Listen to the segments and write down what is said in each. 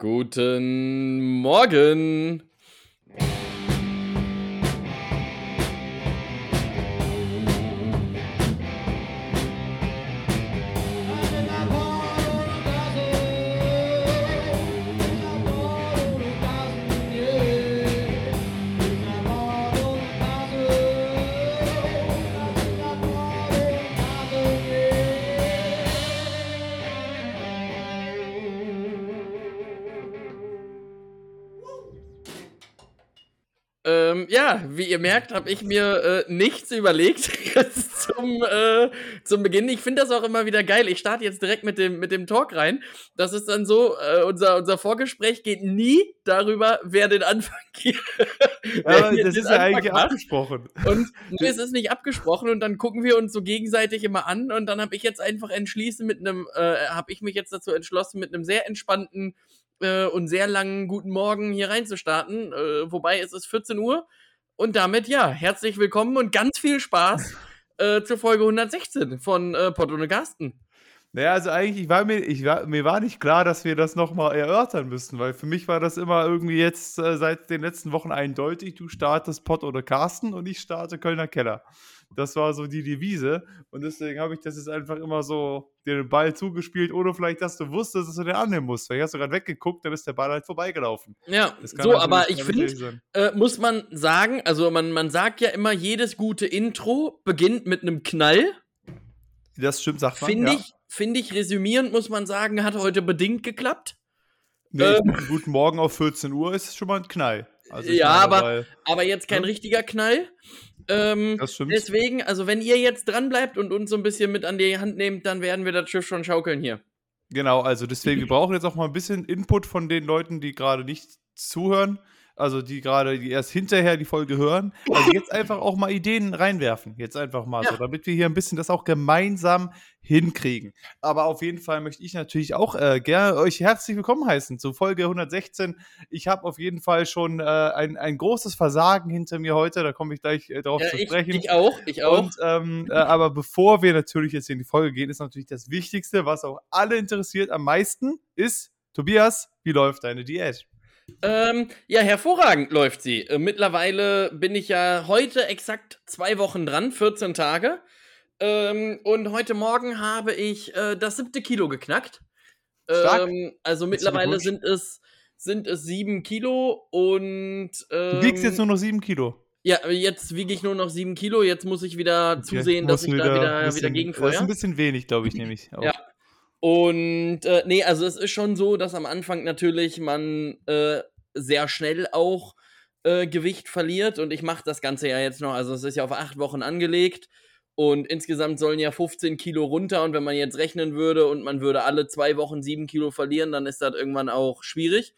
Guten Morgen. Ja, wie ihr merkt, habe ich mir äh, nichts überlegt zum, äh, zum Beginn. Ich finde das auch immer wieder geil. Ich starte jetzt direkt mit dem, mit dem Talk rein. Das ist dann so, äh, unser, unser Vorgespräch geht nie darüber, wer den Anfang hier. Ja, das ist ja eigentlich macht. abgesprochen. Und nee, es ist nicht abgesprochen und dann gucken wir uns so gegenseitig immer an und dann habe ich jetzt einfach entschließen mit einem, äh, habe ich mich jetzt dazu entschlossen, mit einem sehr entspannten äh, und sehr langen guten Morgen hier reinzustarten. Äh, wobei es ist 14 Uhr. Und damit, ja, herzlich willkommen und ganz viel Spaß äh, zur Folge 116 von äh, Pott und Carsten. Naja, also eigentlich war mir, ich war, mir war nicht klar, dass wir das nochmal erörtern müssten, weil für mich war das immer irgendwie jetzt äh, seit den letzten Wochen eindeutig, du startest Pott oder Carsten und ich starte Kölner Keller. Das war so die Devise. Und deswegen habe ich das jetzt einfach immer so den Ball zugespielt, ohne vielleicht, dass du wusstest, dass du den annehmen musst. Weil hast du gerade weggeguckt, dann ist der Ball halt vorbeigelaufen. Ja, so, aber ich finde, äh, muss man sagen, also man, man sagt ja immer, jedes gute Intro beginnt mit einem Knall. Das stimmt, sagt man. Finde ja. ich, finde ich, resümierend muss man sagen, hat heute bedingt geklappt. Nee, ähm, guten Morgen auf 14 Uhr ist schon mal ein Knall. Also ja, aber, aber jetzt kein ja. richtiger Knall. Ähm. Deswegen, also wenn ihr jetzt dran bleibt und uns so ein bisschen mit an die Hand nehmt, dann werden wir das Schiff schon schaukeln hier. Genau, also deswegen, wir brauchen jetzt auch mal ein bisschen Input von den Leuten, die gerade nicht zuhören also die gerade die erst hinterher die Folge hören. Also jetzt einfach auch mal Ideen reinwerfen. Jetzt einfach mal ja. so, damit wir hier ein bisschen das auch gemeinsam hinkriegen. Aber auf jeden Fall möchte ich natürlich auch äh, gerne euch herzlich willkommen heißen zu Folge 116. Ich habe auf jeden Fall schon äh, ein, ein großes Versagen hinter mir heute, da komme ich gleich äh, darauf ja, zu sprechen. Ich, ich auch, ich auch. Und, ähm, äh, aber bevor wir natürlich jetzt in die Folge gehen, ist natürlich das Wichtigste, was auch alle interessiert am meisten, ist, Tobias, wie läuft deine Diät? Ähm, ja, hervorragend läuft sie. Äh, mittlerweile bin ich ja heute exakt zwei Wochen dran, 14 Tage. Ähm, und heute Morgen habe ich äh, das siebte Kilo geknackt. Ähm, also mittlerweile sind es, sind es sieben Kilo und. du wiegst jetzt nur noch sieben Kilo. Ja, jetzt wiege ich nur noch sieben Kilo. Jetzt muss ich wieder okay. zusehen, dass ich wieder, da wieder, wieder gegenfeuer. Das ist ein bisschen wenig, glaube ich, nämlich. Auch. Ja, und äh, nee, also es ist schon so, dass am Anfang natürlich man äh, sehr schnell auch äh, Gewicht verliert. Und ich mache das Ganze ja jetzt noch, also es ist ja auf acht Wochen angelegt. Und insgesamt sollen ja 15 Kilo runter. Und wenn man jetzt rechnen würde und man würde alle zwei Wochen sieben Kilo verlieren, dann ist das irgendwann auch schwierig.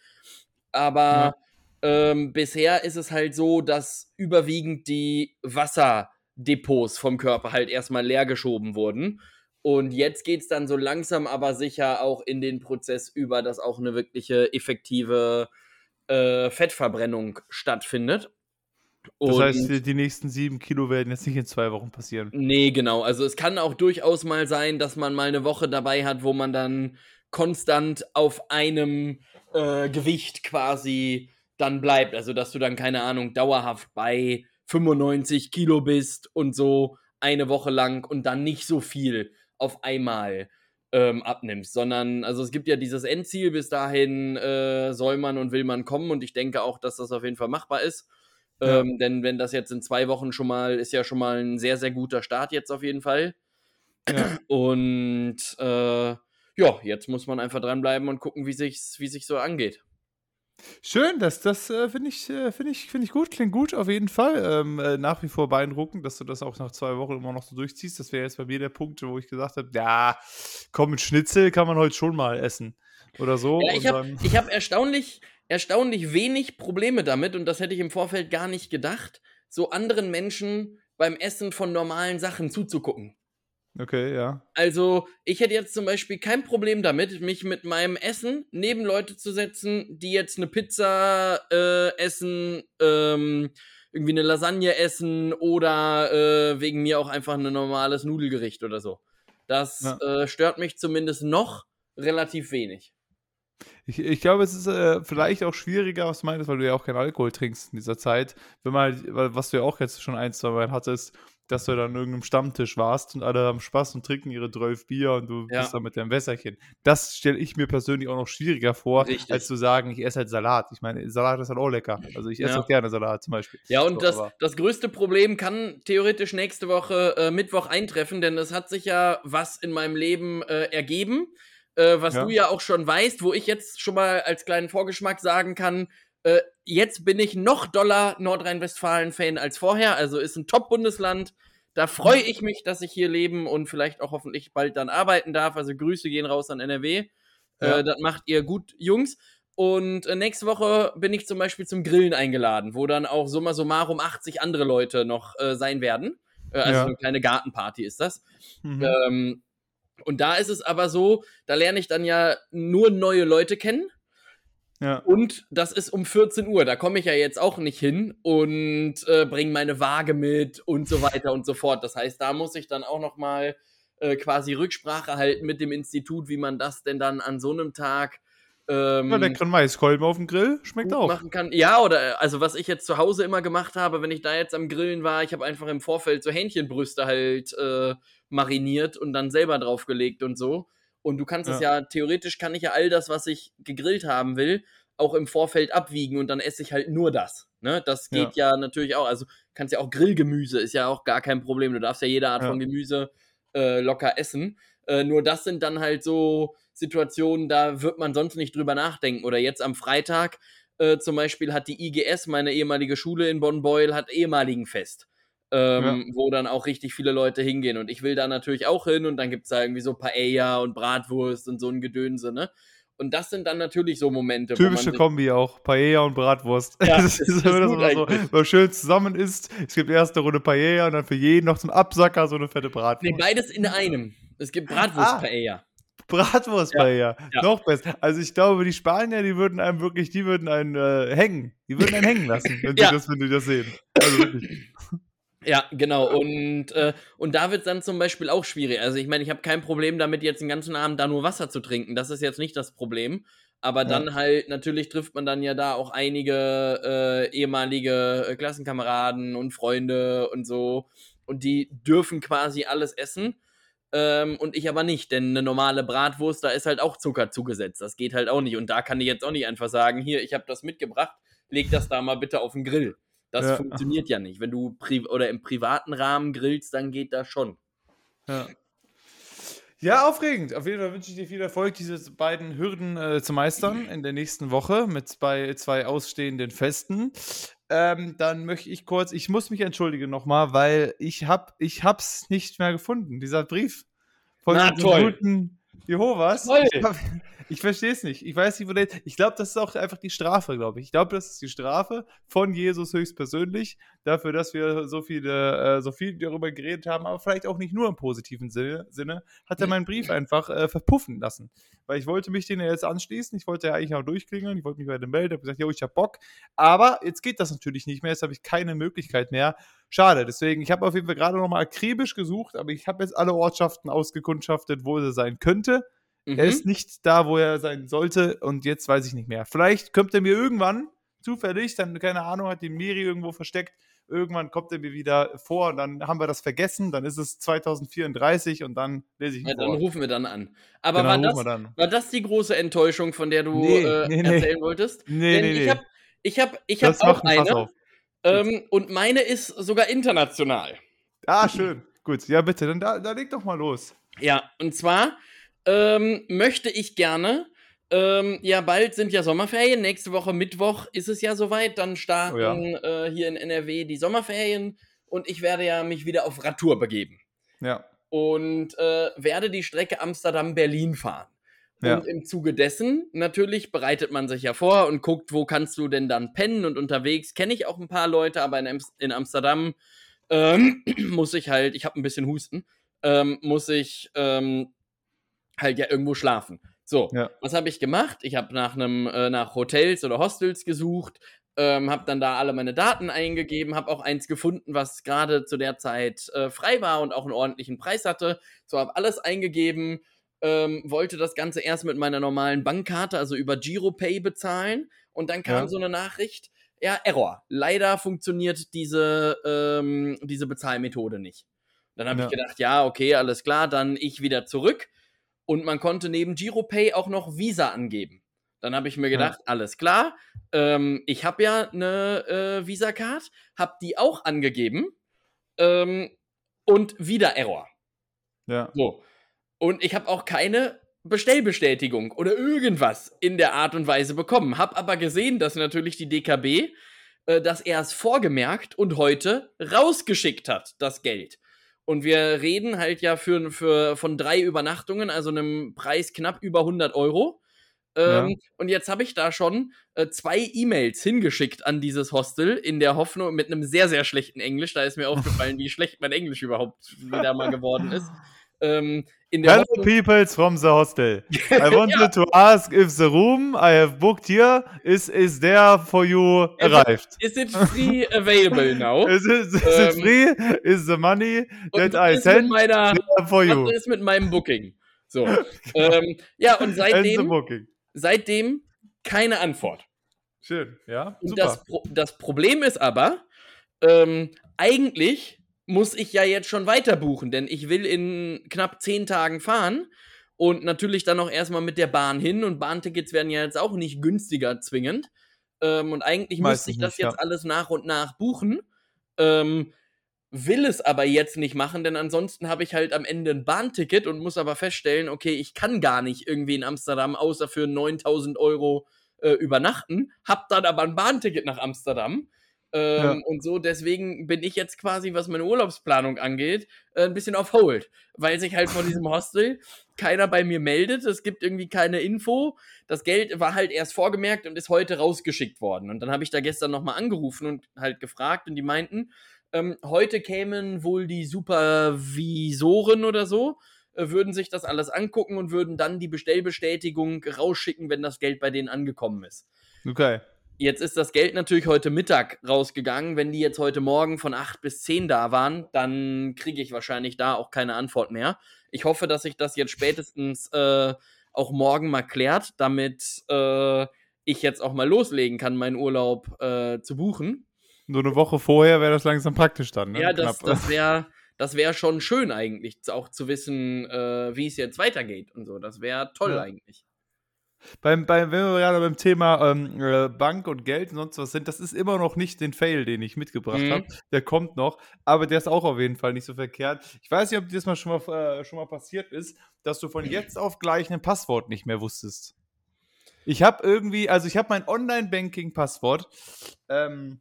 Aber ja. ähm, bisher ist es halt so, dass überwiegend die Wasserdepots vom Körper halt erstmal leer geschoben wurden. Und jetzt geht es dann so langsam aber sicher auch in den Prozess über, dass auch eine wirkliche effektive äh, Fettverbrennung stattfindet. Und das heißt, die nächsten sieben Kilo werden jetzt nicht in zwei Wochen passieren. Nee, genau. Also es kann auch durchaus mal sein, dass man mal eine Woche dabei hat, wo man dann konstant auf einem äh, Gewicht quasi dann bleibt. Also dass du dann, keine Ahnung, dauerhaft bei 95 Kilo bist und so eine Woche lang und dann nicht so viel auf einmal ähm, abnimmst, sondern also es gibt ja dieses Endziel, bis dahin äh, soll man und will man kommen und ich denke auch, dass das auf jeden Fall machbar ist. Ja. Ähm, denn wenn das jetzt in zwei Wochen schon mal, ist ja schon mal ein sehr, sehr guter Start jetzt auf jeden Fall. Ja. Und äh, ja, jetzt muss man einfach dranbleiben und gucken, wie sich's, wie sich so angeht. Schön, das, das äh, finde ich, äh, find ich, find ich gut, klingt gut auf jeden Fall. Ähm, äh, nach wie vor beeindruckend, dass du das auch nach zwei Wochen immer noch so durchziehst. Das wäre jetzt bei mir der Punkt, wo ich gesagt habe, ja, komm, mit Schnitzel kann man heute schon mal essen. Oder so. Ja, ich habe hab erstaunlich, erstaunlich wenig Probleme damit und das hätte ich im Vorfeld gar nicht gedacht, so anderen Menschen beim Essen von normalen Sachen zuzugucken. Okay, ja. Also, ich hätte jetzt zum Beispiel kein Problem damit, mich mit meinem Essen neben Leute zu setzen, die jetzt eine Pizza äh, essen, ähm, irgendwie eine Lasagne essen oder äh, wegen mir auch einfach ein normales Nudelgericht oder so. Das ja. äh, stört mich zumindest noch relativ wenig. Ich, ich glaube, es ist äh, vielleicht auch schwieriger, was du meinst, weil du ja auch keinen Alkohol trinkst in dieser Zeit. Wenn man, halt, was du ja auch jetzt schon ein, zwei Mal hattest, dass du dann an irgendeinem Stammtisch warst und alle haben Spaß und trinken ihre 12 Bier und du ja. bist dann mit deinem Wässerchen. Das stelle ich mir persönlich auch noch schwieriger vor, Richtig. als zu sagen, ich esse halt Salat. Ich meine, Salat ist halt auch lecker. Also ich esse ja. auch gerne Salat zum Beispiel. Ja, und so, das, das größte Problem kann theoretisch nächste Woche äh, Mittwoch eintreffen, denn es hat sich ja was in meinem Leben äh, ergeben, äh, was ja. du ja auch schon weißt, wo ich jetzt schon mal als kleinen Vorgeschmack sagen kann, äh, jetzt bin ich noch doller Nordrhein-Westfalen-Fan als vorher. Also ist ein Top-Bundesland. Da freue ich mich, dass ich hier leben und vielleicht auch hoffentlich bald dann arbeiten darf. Also Grüße gehen raus an NRW. Äh, ja. Äh, das macht ihr gut, Jungs. Und äh, nächste Woche bin ich zum Beispiel zum Grillen eingeladen, wo dann auch summa summarum 80 andere Leute noch äh, sein werden. Äh, also ja. eine kleine Gartenparty ist das. Mhm. Ähm, und da ist es aber so, da lerne ich dann ja nur neue Leute kennen. Ja. Und das ist um 14 Uhr. Da komme ich ja jetzt auch nicht hin und äh, bringe meine Waage mit und so weiter und so fort. Das heißt, da muss ich dann auch noch mal äh, quasi Rücksprache halten mit dem Institut, wie man das denn dann an so einem Tag ähm, ja, leckeren Maiskolben auf dem Grill schmeckt auch. Machen kann. Ja, oder also was ich jetzt zu Hause immer gemacht habe, wenn ich da jetzt am Grillen war, ich habe einfach im Vorfeld so Hähnchenbrüste halt äh, mariniert und dann selber draufgelegt und so. Und du kannst es ja. ja, theoretisch kann ich ja all das, was ich gegrillt haben will, auch im Vorfeld abwiegen und dann esse ich halt nur das. Ne? Das geht ja. ja natürlich auch. Also kannst ja auch Grillgemüse, ist ja auch gar kein Problem. Du darfst ja jede Art ja. von Gemüse äh, locker essen. Äh, nur das sind dann halt so Situationen, da wird man sonst nicht drüber nachdenken. Oder jetzt am Freitag äh, zum Beispiel hat die IGS, meine ehemalige Schule in Bonn-Beuel, hat ehemaligen Fest ähm, ja. wo dann auch richtig viele Leute hingehen. Und ich will da natürlich auch hin und dann gibt es da irgendwie so Paella und Bratwurst und so ein Gedönse, ne? Und das sind dann natürlich so Momente. Typische Kombi auch, Paella und Bratwurst. Ja, das ist, ist wenn man so, so schön zusammen isst. Es gibt erste Runde Paella und dann für jeden noch zum Absacker so eine fette Bratwurst. Nee, beides in einem. Es gibt Bratwurst-Paella. Ah. Bratwurst-Paella. Ja, Noch besser. Also ich glaube, die Spanier, die würden einem wirklich, die würden einen äh, hängen. Die würden einen hängen lassen, wenn, ja. sie das, wenn die das sehen. Also wirklich. Ja, genau. Und, äh, und da wird es dann zum Beispiel auch schwierig. Also ich meine, ich habe kein Problem damit, jetzt den ganzen Abend da nur Wasser zu trinken. Das ist jetzt nicht das Problem. Aber ja. dann halt, natürlich trifft man dann ja da auch einige äh, ehemalige äh, Klassenkameraden und Freunde und so. Und die dürfen quasi alles essen. Ähm, und ich aber nicht, denn eine normale Bratwurst, da ist halt auch Zucker zugesetzt. Das geht halt auch nicht. Und da kann ich jetzt auch nicht einfach sagen, hier, ich habe das mitgebracht, leg das da mal bitte auf den Grill. Das ja. funktioniert ja nicht. Wenn du pri oder im privaten Rahmen grillst, dann geht das schon. Ja. Ja, aufregend. Auf jeden Fall wünsche ich dir viel Erfolg, diese beiden Hürden äh, zu meistern in der nächsten Woche mit bei zwei ausstehenden Festen. Ähm, dann möchte ich kurz, ich muss mich entschuldigen nochmal, weil ich hab, ich hab's nicht mehr gefunden. Dieser Brief von Na, guten Jehovas. Toll. Ich, ich verstehe es nicht. Ich weiß nicht, wo der. Ich glaube, das ist auch einfach die Strafe, glaube ich. Ich glaube, das ist die Strafe von Jesus höchstpersönlich dafür, dass wir so viele, äh, so viel darüber geredet haben, aber vielleicht auch nicht nur im positiven Sinne, Sinne hat er meinen Brief einfach äh, verpuffen lassen. Weil ich wollte mich den ja jetzt anschließen. Ich wollte ja eigentlich auch durchklingeln. Ich wollte mich bei dem melden. Ich habe gesagt, jo, ich habe Bock. Aber jetzt geht das natürlich nicht mehr. Jetzt habe ich keine Möglichkeit mehr. Schade. Deswegen, ich habe auf jeden Fall gerade nochmal akribisch gesucht, aber ich habe jetzt alle Ortschaften ausgekundschaftet, wo er sein könnte. Mhm. Er ist nicht da, wo er sein sollte und jetzt weiß ich nicht mehr. Vielleicht kommt er mir irgendwann zufällig, dann, keine Ahnung, hat die Miri irgendwo versteckt. Irgendwann kommt er mir wieder vor und dann haben wir das vergessen. Dann ist es 2034 und dann lese ich ihn ja, Dann rufen wir dann an. Aber genau, war, das, war das die große Enttäuschung, von der du nee, äh, nee, erzählen nee. wolltest? Nee, Denn nee, ich habe ich hab, ich hab auch eine. Ähm, und meine ist sogar international. Ah, schön. Gut, ja, bitte, dann da, da leg doch mal los. Ja, und zwar ähm, möchte ich gerne. Ähm, ja, bald sind ja Sommerferien. Nächste Woche Mittwoch ist es ja soweit. Dann starten oh ja. äh, hier in NRW die Sommerferien und ich werde ja mich wieder auf Radtour begeben. Ja. Und äh, werde die Strecke Amsterdam-Berlin fahren. Ja. Und im Zuge dessen, natürlich, bereitet man sich ja vor und guckt, wo kannst du denn dann pennen und unterwegs kenne ich auch ein paar Leute, aber in, Am in Amsterdam ähm, muss ich halt, ich habe ein bisschen Husten, ähm, muss ich ähm, halt ja irgendwo schlafen. So, ja. was habe ich gemacht? Ich habe nach einem äh, nach Hotels oder Hostels gesucht, ähm, habe dann da alle meine Daten eingegeben, habe auch eins gefunden, was gerade zu der Zeit äh, frei war und auch einen ordentlichen Preis hatte. So habe alles eingegeben ähm, wollte das Ganze erst mit meiner normalen Bankkarte, also über Giropay bezahlen. Und dann kam Ja. so eine Nachricht, ja, Error. Leider funktioniert diese, ähm, diese Bezahlmethode nicht. Dann habe Ja. ich gedacht, ja, okay, alles klar, dann ich wieder zurück. Und man konnte neben Giropay auch noch Visa angeben. Dann habe ich mir Ja. gedacht, alles klar, ähm, ich habe ja eine äh, Visa-Card, habe die auch angegeben ähm, und wieder Error. Ja. So. Und ich habe auch keine Bestellbestätigung oder irgendwas in der Art und Weise bekommen. Hab aber gesehen, dass natürlich die DKB äh, das erst vorgemerkt und heute rausgeschickt hat, das Geld. Und wir reden halt ja für, für, von drei Übernachtungen, also einem Preis knapp über 100 Euro. Ähm, Ja. Und jetzt habe ich da schon äh, zwei E-Mails hingeschickt an dieses Hostel in der Hoffnung mit einem sehr, sehr schlechten Englisch. Da ist mir aufgefallen, wie schlecht mein Englisch überhaupt wieder mal geworden ist. Ähm, Hello Hoffnung, peoples from the hostel. I wanted Ja. to ask if the room I have booked here is is there for you Is it- arrived. is it free available now? Is it, is it Ähm, free? Is the money that I sent meiner, there for you? was ist mit meinem Booking? So. ähm, ja, und seitdem, seitdem keine Antwort. Schön, ja, Und super. das, Pro das Problem ist aber, ähm, eigentlich muss ich ja jetzt schon weiter buchen, denn ich will in knapp zehn Tagen fahren und natürlich dann auch erstmal mit der Bahn hin und Bahntickets werden ja jetzt auch nicht günstiger zwingend. Ähm, und eigentlich Meistens müsste ich das nicht, jetzt ja. alles nach und nach buchen. Ähm, will es aber jetzt nicht machen, denn ansonsten habe ich halt am Ende ein Bahnticket und muss aber feststellen, okay, ich kann gar nicht irgendwie in Amsterdam außer für 9000 Euro äh, übernachten, hab dann aber ein Bahnticket nach Amsterdam. Ähm, Ja. Und so, deswegen bin ich jetzt quasi, was meine Urlaubsplanung angeht, äh, ein bisschen auf Hold, weil sich halt von diesem Hostel keiner bei mir meldet. Es gibt irgendwie keine Info. Das Geld war halt erst vorgemerkt und ist heute rausgeschickt worden. Und dann habe ich da gestern nochmal angerufen und halt gefragt und die meinten, ähm, heute kämen wohl die Supervisoren oder so, äh, würden sich das alles angucken und würden dann die Bestellbestätigung rausschicken, wenn das Geld bei denen angekommen ist. Okay. Jetzt ist das Geld natürlich heute Mittag rausgegangen. Wenn die jetzt heute Morgen von 8 bis 10 da waren, dann kriege ich wahrscheinlich da auch keine Antwort mehr. Ich hoffe, dass sich das jetzt spätestens äh, auch morgen mal klärt, damit äh, ich jetzt auch mal loslegen kann, meinen Urlaub äh, zu buchen. Nur eine Woche vorher wäre das langsam praktisch dann, ne? Ja, das, Knapp. das wäre das wär schon schön eigentlich, auch zu wissen, äh, wie es jetzt weitergeht und so. Das wäre toll Ja. eigentlich. Beim, beim, wenn wir gerade beim Thema ähm, äh, Bank und Geld und sonst was sind, das ist immer noch nicht den Fail, den ich mitgebracht Mhm. habe. Der kommt noch, aber der ist auch auf jeden Fall nicht so verkehrt. Ich weiß nicht, ob dir das mal schon mal, äh, schon mal passiert ist, dass du von jetzt auf gleich ein Passwort nicht mehr wusstest. Ich habe irgendwie, also ich habe mein Online-Banking-Passwort. Ähm,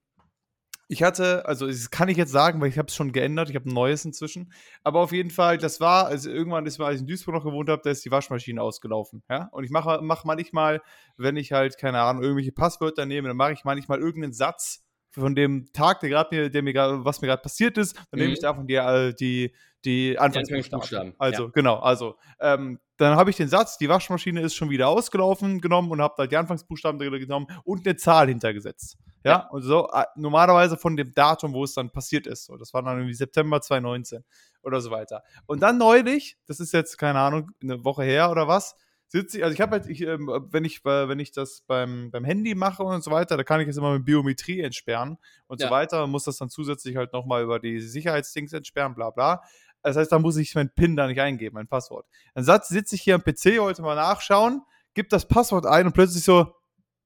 ich hatte, also das kann ich jetzt sagen, weil ich habe es schon geändert, ich habe ein neues inzwischen. Aber auf jeden Fall, das war, also irgendwann ist mal, als ich in Duisburg noch gewohnt habe, da ist die Waschmaschine ausgelaufen. Ja? Und ich mache mach manchmal, wenn ich halt, keine Ahnung, irgendwelche Passwörter nehme, dann mache ich manchmal irgendeinen Satz von dem Tag, der gerade mir, der mir grad, was mir gerade passiert ist, dann nehme Mhm. ich davon die, die, die Anfangsbuchstaben. Anfangsbuchstaben, Also, ja. genau, also, ähm, dann habe ich den Satz, die Waschmaschine ist schon wieder ausgelaufen, genommen und habe da die Anfangsbuchstaben drin genommen und eine Zahl hintergesetzt. Ja, Ja. und so, äh, normalerweise von dem Datum, wo es dann passiert ist. So, das war dann irgendwie September 2019 oder so weiter. Und dann neulich, das ist jetzt, keine Ahnung, eine Woche her oder was, sitze ich, also ich habe halt, ich, ähm, wenn ich, äh, wenn ich das beim, beim Handy mache und so weiter, da kann ich es immer mit Biometrie entsperren und so Ja. weiter und muss das dann zusätzlich halt nochmal über die Sicherheitsdings entsperren, bla bla. Das heißt, da muss ich meinen PIN da nicht eingeben, mein Passwort. Dann satz- sitze ich hier am PC, wollte mal nachschauen, gib das Passwort ein und plötzlich so,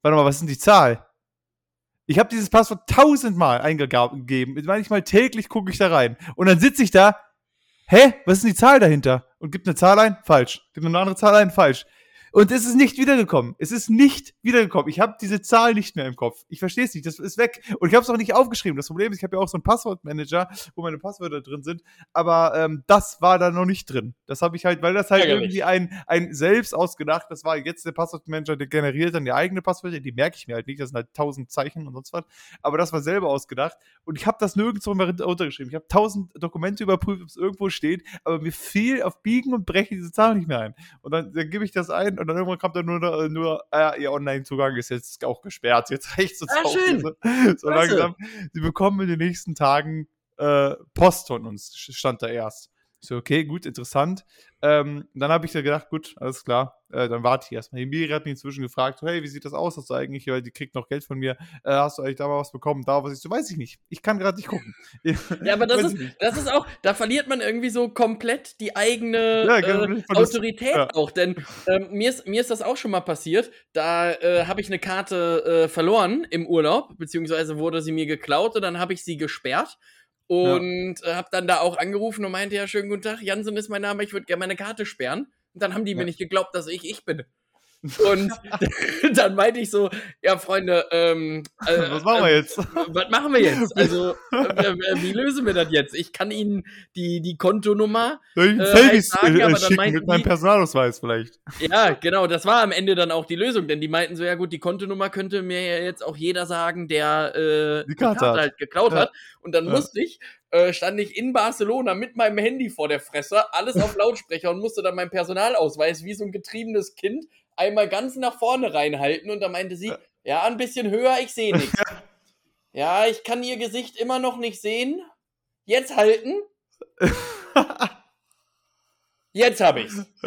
warte mal, was ist denn die Zahl? Ich habe dieses Passwort tausendmal eingegeben. Manchmal täglich gucke ich da rein. Und dann sitze ich da, hä, was ist denn die Zahl dahinter? Und gibt eine Zahl ein? Falsch. Gibt eine andere Zahl ein? Falsch. Und es ist nicht wiedergekommen. Es ist nicht wiedergekommen. Ich habe diese Zahl nicht mehr im Kopf. Ich verstehe es nicht. Das ist weg. Und ich habe es auch nicht aufgeschrieben. Das Problem ist, ich habe ja auch so einen Passwortmanager, wo meine Passwörter drin sind. Aber ähm, das war da noch nicht drin. Das habe ich halt, weil das halt Ärgerlich. irgendwie ein, ein selbst ausgedacht, das war jetzt der Passwortmanager, der generiert dann die eigene Passwörter. Die merke ich mir halt nicht. Das sind halt tausend Zeichen und sonst was. Aber das war selber ausgedacht. Und ich habe das nirgendwo mehr runtergeschrieben. Ich habe tausend Dokumente überprüft, ob es irgendwo steht. Aber mir fiel auf Biegen und Brechen diese Zahl nicht mehr ein. Und dann, dann gebe ich das ein und dann irgendwann kommt dann nur, nur äh, ihr Online-Zugang ist jetzt auch gesperrt. Jetzt reicht es Ah, schön. So, so langsam. Sie bekommen in den nächsten Tagen äh, Post von uns, stand da erst. Ich so, okay, gut, interessant. Ähm, dann habe ich ja gedacht, gut, alles klar, äh, dann warte ich erstmal. Die Miri hat mich inzwischen gefragt, so, hey, wie sieht das aus? Hast du eigentlich, weil die kriegt noch Geld von mir, äh, hast du eigentlich da mal was bekommen? Da was ich so, weiß ich nicht. Ich kann gerade nicht gucken. ja, aber das ist, das ist auch, da verliert man irgendwie so komplett die eigene ja, äh, Autorität ja. auch. Denn ähm, mir, ist, mir ist das auch schon mal passiert. Da äh, habe ich eine Karte äh, verloren im Urlaub, beziehungsweise wurde sie mir geklaut und dann habe ich sie gesperrt. Und ja. Äh, habe dann da auch angerufen und meinte, ja, schönen guten Tag, Jansen ist mein Name, ich würde gerne meine Karte sperren. Und dann haben die ja. mir nicht geglaubt, dass ich ich bin. Und dann meinte ich so, ja, Freunde, ähm, äh, was machen wir äh, jetzt? Was machen wir jetzt? Also, äh, wie lösen wir das jetzt? Ich kann Ihnen die, die Kontonummer Soll ich äh, halt sagen, äh, aber dann meinten mit meinem Personalausweis vielleicht. Ja, genau, das war am Ende dann auch die Lösung, denn die meinten so, ja gut, die Kontonummer könnte mir ja jetzt auch jeder sagen, der äh, die Karte, Karte halt geklaut ja. hat. Und dann ja. musste ich äh, stand ich in Barcelona mit meinem Handy vor der Fresse, alles auf Lautsprecher und musste dann meinen Personalausweis wie so ein getriebenes Kind einmal ganz nach vorne reinhalten und da meinte sie, ja, ein bisschen höher, ich sehe nichts. ja, ich kann ihr Gesicht immer noch nicht sehen. Jetzt halten. Jetzt habe ich's.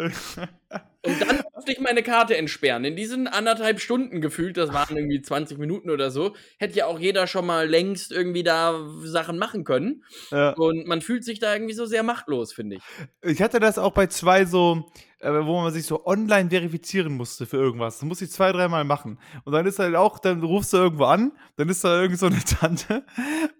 Und dann musste ich meine Karte entsperren. In diesen anderthalb Stunden gefühlt, das waren irgendwie 20 Minuten oder so, hätte ja auch jeder schon mal längst irgendwie da Sachen machen können. Ja. Und man fühlt sich da irgendwie so sehr machtlos, finde ich. Ich hatte das auch bei zwei so, äh, wo man sich so online verifizieren musste für irgendwas. Das musste ich zwei, dreimal machen. Und dann ist halt auch, dann rufst du irgendwo an, dann ist da irgend so eine Tante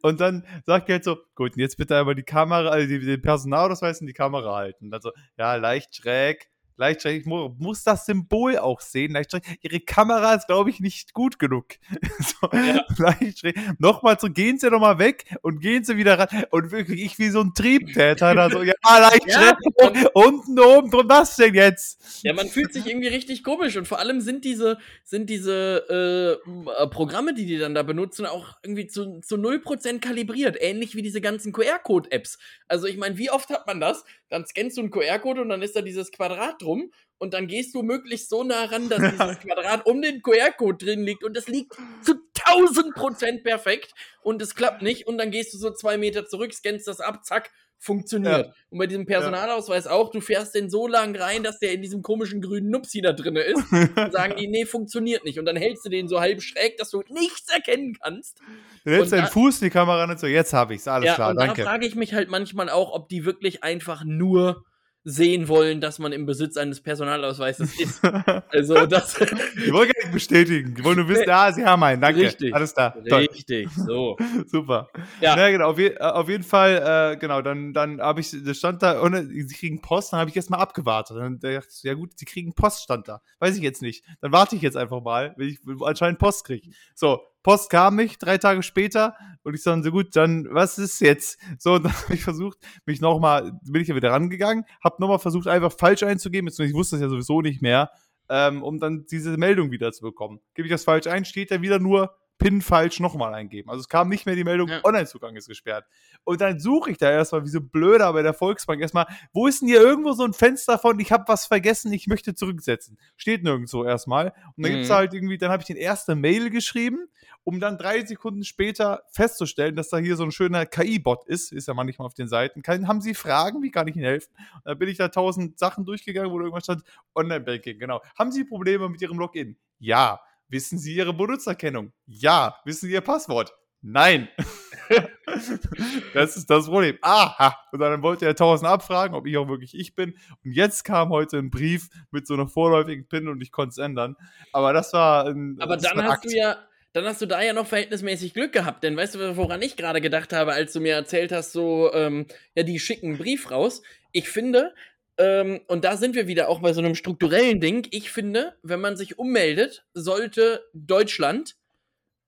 und dann sagt die halt so, gut, jetzt bitte einmal die Kamera, also den Personalausweis in die Kamera halten. Also, ja, leicht schräg. Ich muss das Symbol auch sehen. Leicht schräg. Ihre Kamera ist, glaube ich, nicht gut genug. so, ja. Nochmal so, gehen Sie nochmal weg und gehen Sie wieder ran. Und wirklich, ich wie so ein Triebtäter da so, ja, leicht ja. Unten oben drum, was denn jetzt? Ja, man fühlt sich irgendwie richtig komisch. Und vor allem sind diese, sind diese äh, Programme, die die dann da benutzen, auch irgendwie zu, zu 0% kalibriert. Ähnlich wie diese ganzen QR-Code-Apps. Also ich meine, wie oft hat man das? Dann scannst du einen QR-Code und dann ist da dieses Quadrat drum und dann gehst du möglichst so nah ran, dass dieses Quadrat um den QR-Code drin liegt und es liegt zu 1000 Prozent perfekt und es klappt nicht und dann gehst du so zwei Meter zurück, scannst das ab, zack, funktioniert. Ja. Und bei diesem Personalausweis ja. auch, du fährst den so lang rein, dass der in diesem komischen grünen Nupsi da drin ist. und sagen die, nee, funktioniert nicht. Und dann hältst du den so halb schräg, dass du nichts erkennen kannst. Du hältst deinen Fuß in die Kamera und so, jetzt hab ich's, alles ja, klar, und danke. Da frage ich mich halt manchmal auch, ob die wirklich einfach nur sehen wollen, dass man im Besitz eines Personalausweises ist. Also das. Die wollen gar nicht bestätigen. Die wollen nur wissen, ja, sie haben einen. Danke. Richtig. Alles da. Richtig. So. Super. Ja. ja genau. Auf, je, äh, auf, jeden Fall, äh, genau. Dann, dann habe ich, das stand da, und sie kriegen Post. Dann habe ich erst mal abgewartet. Dann dachte ich, ja gut, sie kriegen Post, stand da. Weiß ich jetzt nicht. Dann warte ich jetzt einfach mal, wenn ich anscheinend Post kriege. So. Post kam nicht, drei Tage später, und ich sage so gut, dann, was ist jetzt? So, und dann habe ich versucht, mich nochmal, bin ich ja wieder rangegangen, habe nochmal versucht, einfach falsch einzugeben, ich wusste es ja sowieso nicht mehr, ähm, um dann diese Meldung wieder zu bekommen. Gebe ich das falsch ein, steht da wieder nur PIN falsch nochmal eingeben. Also es kam nicht mehr die Meldung, ja. Online-Zugang ist gesperrt. Und dann suche ich da erstmal, wie so blöder bei der Volksbank, erstmal, wo ist denn hier irgendwo so ein Fenster von, ich habe was vergessen, ich möchte zurücksetzen. Steht nirgendwo erstmal. Und dann mhm. gibt's halt irgendwie, dann habe ich den erste Mail geschrieben, um dann drei Sekunden später festzustellen, dass da hier so ein schöner KI-Bot ist, ist ja manchmal auf den Seiten. Kann, haben Sie Fragen? Wie kann ich Ihnen helfen? Und dann bin ich da tausend Sachen durchgegangen, wo irgendwas stand, Online-Banking, genau. Haben Sie Probleme mit Ihrem Login? Ja. Wissen Sie Ihre Benutzerkennung? Ja. Wissen Sie Ihr Passwort? Nein. das ist das Problem. Aha. Und dann wollte er tausend abfragen, ob ich auch wirklich ich bin. Und jetzt kam heute ein Brief mit so einer vorläufigen PIN und ich konnte es ändern. Aber das war ein. Aber dann hast Akt. du ja. Dann hast du da ja noch verhältnismäßig Glück gehabt, denn weißt du, woran ich gerade gedacht habe, als du mir erzählt hast, so, ähm, ja, die schicken einen Brief raus. Ich finde, ähm, und da sind wir wieder auch bei so einem strukturellen Ding. Ich finde, wenn man sich ummeldet, sollte Deutschland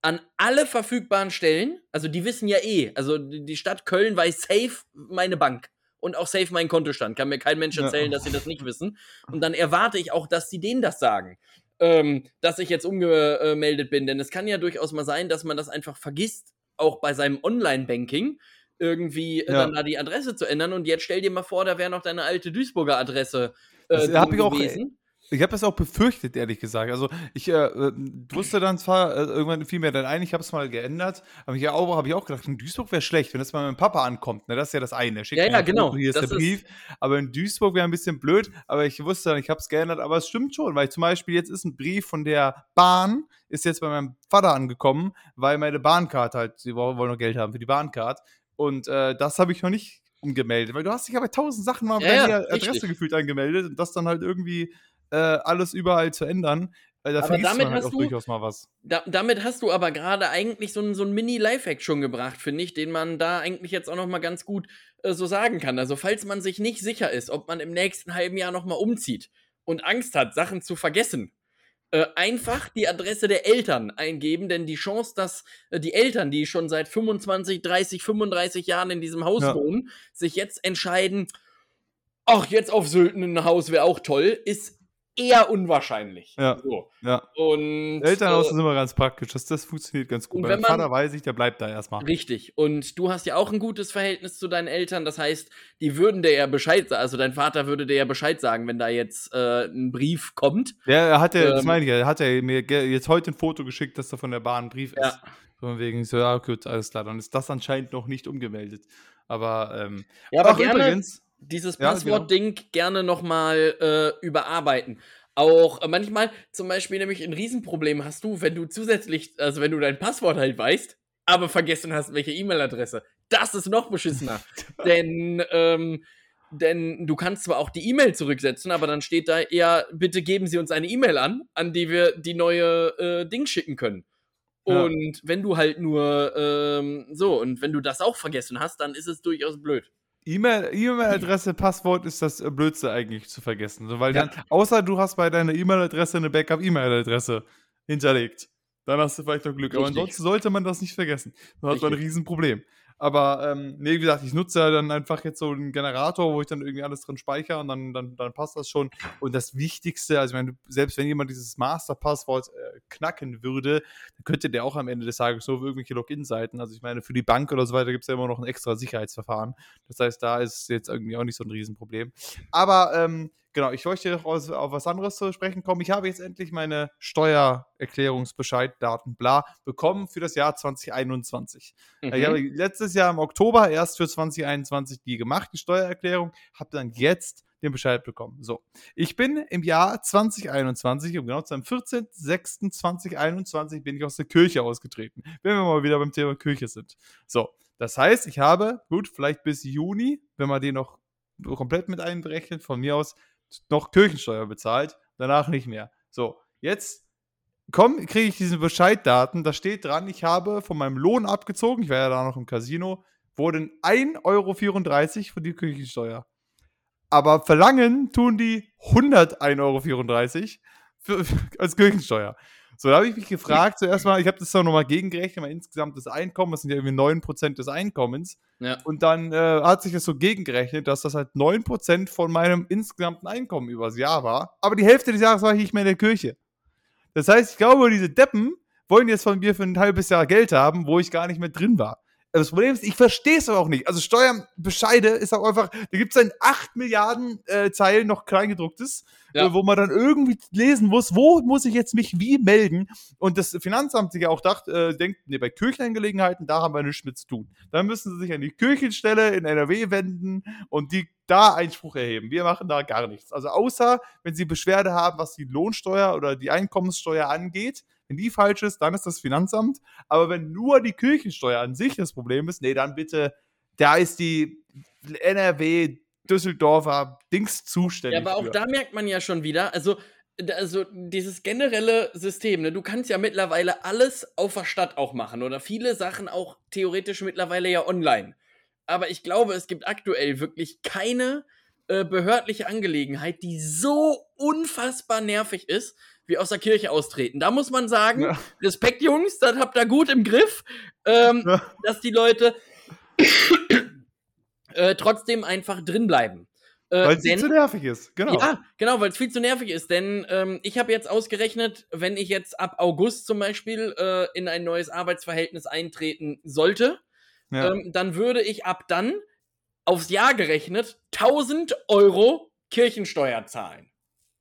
an alle verfügbaren Stellen, also die wissen ja eh, also die Stadt Köln weiß safe meine Bank und auch safe meinen Kontostand. Kann mir kein Mensch erzählen, ja. dass sie das nicht wissen. Und dann erwarte ich auch, dass sie denen das sagen. Ähm, dass ich jetzt umgemeldet bin. Denn es kann ja durchaus mal sein, dass man das einfach vergisst, auch bei seinem Online-Banking irgendwie äh, ja. dann da die Adresse zu ändern. Und jetzt stell dir mal vor, da wäre noch deine alte Duisburger Adresse äh, hab ich auch, gewesen. Ich habe das auch befürchtet, ehrlich gesagt. Also ich äh, äh wusste dann zwar, äh, irgendwann fiel mir dann ein, ich habe es mal geändert, aber ich auch, habe ich auch gedacht, in Duisburg wäre schlecht, wenn das mal mit dem Papa ankommt. Ne? Das ist ja das eine. Schickt ja, ja, genau. hier ist das der Brief. Ist aber in Duisburg wäre ein bisschen blöd, aber ich wusste dann, ich habe es geändert, aber es stimmt schon, weil zum Beispiel jetzt ist ein Brief von der Bahn, ist jetzt bei meinem Vater angekommen, weil meine Bahncard halt, sie wollen noch Geld haben für die Bahncard. Und äh, das habe ich noch nicht umgemeldet, weil du hast dich ja bei tausend Sachen mal ja, deine ja, Adresse richtig. gefühlt angemeldet und das dann halt irgendwie äh, alles überall zu ändern. Weil da aber damit halt hast du, durchaus mal was. Da, damit hast du aber gerade eigentlich so ein, so ein Mini-Lifehack schon gebracht, finde ich, den man da eigentlich jetzt auch noch mal ganz gut äh, so sagen kann. Also falls man sich nicht sicher ist, ob man im nächsten halben Jahr noch mal umzieht und Angst hat, Sachen zu vergessen, äh, einfach die Adresse der Eltern eingeben, denn die Chance, dass äh, die Eltern, die schon seit 25, 30, 35 Jahren in diesem Haus ja. wohnen, sich jetzt entscheiden, ach, jetzt auf Sylt ein Haus wäre auch toll, ist eher unwahrscheinlich. Ja. So. ja. Und, Elternhaus äh, ist immer ganz praktisch. Das, das funktioniert ganz gut. Bei meinem Vater weiß ich, der bleibt da erstmal. Richtig. Und du hast ja auch ein gutes Verhältnis zu deinen Eltern. Das heißt, die würden dir ja Bescheid sagen. Also dein Vater würde dir ja Bescheid sagen, wenn da jetzt äh, ein Brief kommt. Ja, er hat ja, ähm, das meine ich, er hat ja mir jetzt heute ein Foto geschickt, dass da von der Bahn ein Brief ja. ist. Von wegen so, ja, gut, alles klar. Dann ist das anscheinend noch nicht umgemeldet. Aber, ähm, ja, aber gerne, übrigens, dieses Passwort-Ding ja, genau. gerne nochmal äh, überarbeiten. Auch äh, manchmal, zum Beispiel, nämlich ein Riesenproblem hast du, wenn du zusätzlich, also wenn du dein Passwort halt weißt, aber vergessen hast, welche E-Mail-Adresse. Das ist noch beschissener. denn, ähm, denn du kannst zwar auch die E-Mail zurücksetzen, aber dann steht da eher, bitte geben Sie uns eine E-Mail an, an die wir die neue äh, Ding schicken können. Und ja. wenn du halt nur ähm, so, und wenn du das auch vergessen hast, dann ist es durchaus blöd. E-Mail-Adresse, Passwort ist das äh, Blödste eigentlich zu vergessen. So, weil ja. dann, außer du hast bei deiner E-Mail-Adresse eine Backup-E-Mail-Adresse hinterlegt. Dann hast du vielleicht noch Glück. Richtig. Aber ansonsten sollte man das nicht vergessen. Dann hat man ein Riesenproblem. Aber ähm, nee, wie gesagt, ich nutze ja dann einfach jetzt so einen Generator, wo ich dann irgendwie alles drin speichere und dann, dann, dann passt das schon. Und das Wichtigste, also ich meine, selbst wenn jemand dieses Master-Passwort äh, knacken würde, dann könnte der auch am Ende des Tages so irgendwelche Login-Seiten. Also ich meine, für die Bank oder so weiter gibt es ja immer noch ein extra Sicherheitsverfahren. Das heißt, da ist jetzt irgendwie auch nicht so ein Riesenproblem. Aber ähm, Genau, ich wollte noch auf, auf was anderes zu sprechen kommen. Ich habe jetzt endlich meine Steuererklärungsbescheid, Daten, bla, bekommen für das Jahr 2021. Mhm. Ich habe letztes Jahr im Oktober erst für 2021 die gemacht, die Steuererklärung, habe dann jetzt den Bescheid bekommen. So, ich bin im Jahr 2021, um genau zu sein, 14.06.2021 bin ich aus der Kirche ausgetreten. Wenn wir mal wieder beim Thema Kirche sind. So, das heißt, ich habe, gut, vielleicht bis Juni, wenn man den noch komplett mit einberechnet, von mir aus noch Kirchensteuer bezahlt, danach nicht mehr. So, jetzt kriege ich diese Bescheiddaten, da steht dran, ich habe von meinem Lohn abgezogen, ich war ja da noch im Casino, wurden 1,34 Euro für die Kirchensteuer. Aber verlangen tun die 101,34 Euro für, als Kirchensteuer. So, da habe ich mich gefragt, zuerst mal, ich habe das dann nochmal gegengerechnet, mein insgesamtes Einkommen, das sind ja irgendwie 9% des Einkommens. Ja. Und dann äh, hat sich das so gegengerechnet, dass das halt 9% von meinem insgesamten Einkommen übers Jahr war. Aber die Hälfte des Jahres war ich nicht mehr in der Kirche. Das heißt, ich glaube, diese Deppen wollen jetzt von mir für ein halbes Jahr Geld haben, wo ich gar nicht mehr drin war. Das Problem ist, ich verstehe es aber auch nicht. Also Steuerbescheide ist auch einfach, da gibt es dann 8 Milliarden äh, Zeilen noch Kleingedrucktes, ja. äh, wo man dann irgendwie lesen muss, wo muss ich jetzt mich wie melden? Und das Finanzamt sich ja auch dacht, äh, denkt, nee, bei Kirchenangelegenheiten, da haben wir nichts mit zu tun. Dann müssen sie sich an die Kirchenstelle in NRW wenden und die da Einspruch erheben. Wir machen da gar nichts. Also außer, wenn sie Beschwerde haben, was die Lohnsteuer oder die Einkommenssteuer angeht, wenn die falsch ist, dann ist das Finanzamt. Aber wenn nur die Kirchensteuer an sich das Problem ist, nee, dann bitte, da ist die NRW Düsseldorfer Dings zuständig. Ja, aber auch für. da merkt man ja schon wieder, also also dieses generelle System, ne, du kannst ja mittlerweile alles auf der Stadt auch machen oder viele Sachen auch theoretisch mittlerweile ja online. Aber ich glaube, es gibt aktuell wirklich keine äh, behördliche Angelegenheit, die so unfassbar nervig ist, wie aus der Kirche austreten. Da muss man sagen, ja. Respekt, Jungs, das habt ihr gut im Griff, ähm, ja. dass die Leute äh, trotzdem einfach drin bleiben. Äh, weil es viel zu nervig ist, genau. Ja, genau, weil es viel zu nervig ist. Denn ähm, ich habe jetzt ausgerechnet, wenn ich jetzt ab August zum Beispiel äh, in ein neues Arbeitsverhältnis eintreten sollte, ja. ähm, dann würde ich ab dann aufs Jahr gerechnet 1000 Euro Kirchensteuer zahlen.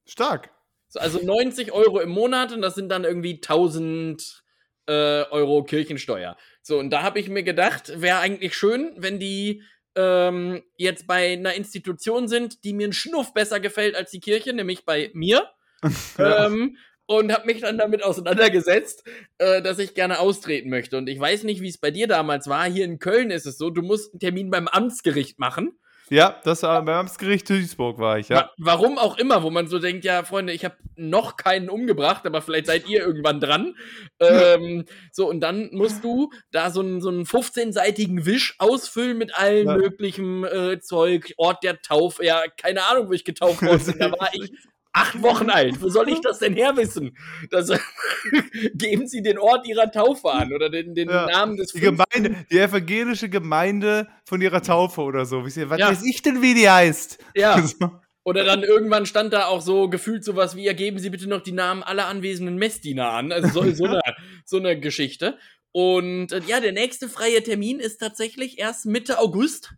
Stark. So, also 90 Euro im Monat und das sind dann irgendwie 1000 äh, Euro Kirchensteuer. So, und da habe ich mir gedacht, wäre eigentlich schön, wenn die ähm, jetzt bei einer Institution sind, die mir ein Schnuff besser gefällt als die Kirche, nämlich bei mir. ähm, und habe mich dann damit auseinandergesetzt, äh, dass ich gerne austreten möchte. Und ich weiß nicht, wie es bei dir damals war. Hier in Köln ist es so, du musst einen Termin beim Amtsgericht machen. Ja, das war beim Amtsgericht Duisburg war ich, ja. Warum auch immer, wo man so denkt, ja, Freunde, ich habe noch keinen umgebracht, aber vielleicht seid ihr irgendwann dran. ähm, so, und dann musst du da so einen, so einen 15-seitigen Wisch ausfüllen mit allen ja. möglichen äh, Zeug, Ort der Taufe, ja, keine Ahnung, wo ich getauft wurde. da war ich acht Wochen alt. Wo soll ich das denn herwissen? Das, geben Sie den Ort Ihrer Taufe an oder den, den ja. Namen des die Gemeinde, die evangelische Gemeinde von Ihrer Taufe oder so. Was ja. weiß ich denn, wie die heißt? Ja. Oder dann irgendwann stand da auch so gefühlt sowas wie, ja, geben Sie bitte noch die Namen aller anwesenden Messdiener an. Also so, so, eine, so eine Geschichte. Und äh, ja, der nächste freie Termin ist tatsächlich erst Mitte August.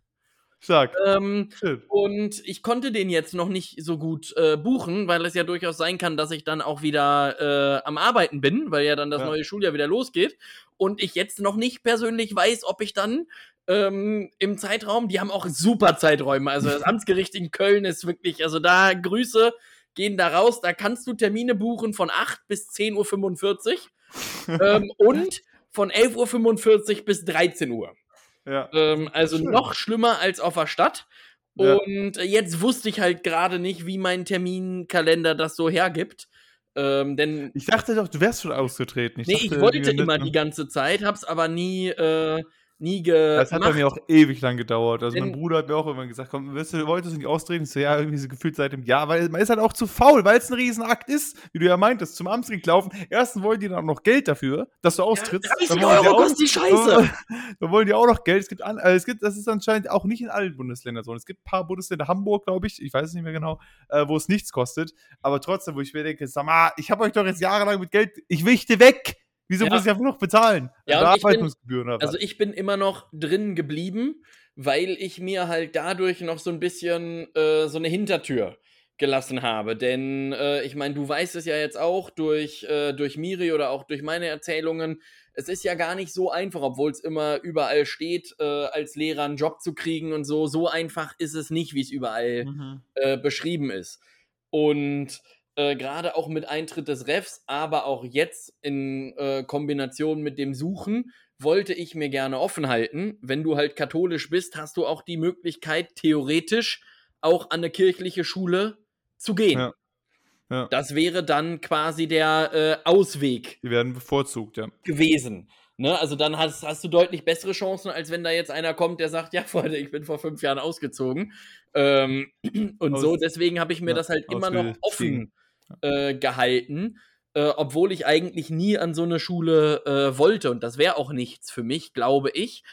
Stark. Ähm, und ich konnte den jetzt noch nicht so gut äh, buchen, weil es ja durchaus sein kann, dass ich dann auch wieder äh, am Arbeiten bin, weil ja dann das ja. neue Schuljahr wieder losgeht. Und ich jetzt noch nicht persönlich weiß, ob ich dann ähm, im Zeitraum, die haben auch super Zeiträume. Also das Amtsgericht in Köln ist wirklich, also da Grüße gehen da raus. Da kannst du Termine buchen von 8 bis 10.45 Uhr ähm, und von 11.45 Uhr bis 13 Uhr. Ja. Ähm, also Schön. noch schlimmer als auf der Stadt. Ja. Und jetzt wusste ich halt gerade nicht, wie mein Terminkalender das so hergibt. Ähm, denn ich dachte doch, du wärst schon ausgetreten. Ich nee, dachte, ich wollte immer die ganze Zeit, hab's aber nie äh, nie gemacht. Das hat bei mir auch ewig lang gedauert. Also mein Bruder hat mir auch immer gesagt, komm, willst du, wolltest du nicht austreten? Ich so, ja, irgendwie so gefühlt seit dem Jahr, weil man ist halt auch zu faul, weil es ein Riesenakt ist, wie du ja meintest, zum Amtsring laufen. Erstens wollen die dann auch noch Geld dafür, dass du austrittst. Ja, 30 Euro kostet die Scheiße. Dann wollen die auch noch Geld. Es gibt, an, also es gibt, das ist anscheinend auch nicht in allen Bundesländern so. Es gibt ein paar Bundesländer, Hamburg, glaube ich, ich weiß es nicht mehr genau, äh, wo es nichts kostet. Aber trotzdem, wo ich mir denke, sag mal, ich habe euch doch jetzt jahrelang mit Geld, ich möchte weg. Wieso ja. muss ich einfach noch bezahlen? Ja, ich bin, also ich bin immer noch drin geblieben, weil ich mir halt dadurch noch so ein bisschen äh, so eine Hintertür gelassen habe. Denn äh, ich meine, du weißt es ja jetzt auch durch, äh, durch Miri oder auch durch meine Erzählungen. Es ist ja gar nicht so einfach, obwohl es immer überall steht, äh, als Lehrer einen Job zu kriegen und so. So einfach ist es nicht, wie es überall mhm. Äh, beschrieben ist. Und äh, gerade auch mit Eintritt des Refs, aber auch jetzt in äh, Kombination mit dem Suchen, wollte ich mir gerne offen halten. Wenn du halt katholisch bist, hast du auch die Möglichkeit, theoretisch auch an eine kirchliche Schule zu gehen. Ja. Ja. Das wäre dann quasi der äh, Ausweg. Die werden bevorzugt, ja. Gewesen. Ne? Also dann hast, hast du deutlich bessere Chancen, als wenn da jetzt einer kommt, der sagt, ja, Freunde, ich bin vor fünf Jahren ausgezogen. Ähm, und Aus, so, deswegen habe ich mir ja, das halt immer noch offen äh, gehalten, äh, obwohl ich eigentlich nie an so eine Schule äh, wollte. Und das wäre auch nichts für mich, glaube ich.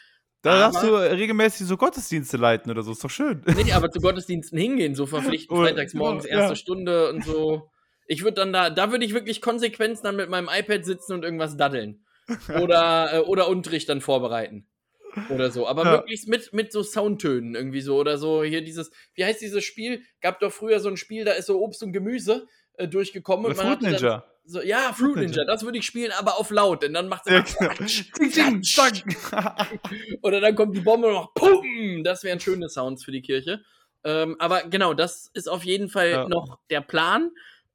Da darfst du regelmäßig so Gottesdienste leiten oder so, ist doch schön. Nee, aber zu Gottesdiensten hingehen, so verpflichtend freitags morgens ja, erste. Stunde und so. Ich würde dann da, da würde ich wirklich konsequent dann mit meinem iPad sitzen und irgendwas daddeln. Oder, äh, oder Unterricht dann vorbereiten. Oder so. Aber ja. möglichst mit, mit so Soundtönen irgendwie so. Oder so hier dieses, wie heißt dieses Spiel? Gab doch früher so ein Spiel, da ist so Obst und Gemüse äh, durchgekommen. Und Fruit Ninja. So, ja, Fruit Ninja, das würde ich spielen, aber auf laut, denn dann macht es ja, genau. Oder dann kommt die Bombe noch, pum! Das wären schöne Sounds für die Kirche. Ähm, aber genau, das ist auf jeden Fall ja. noch der Plan.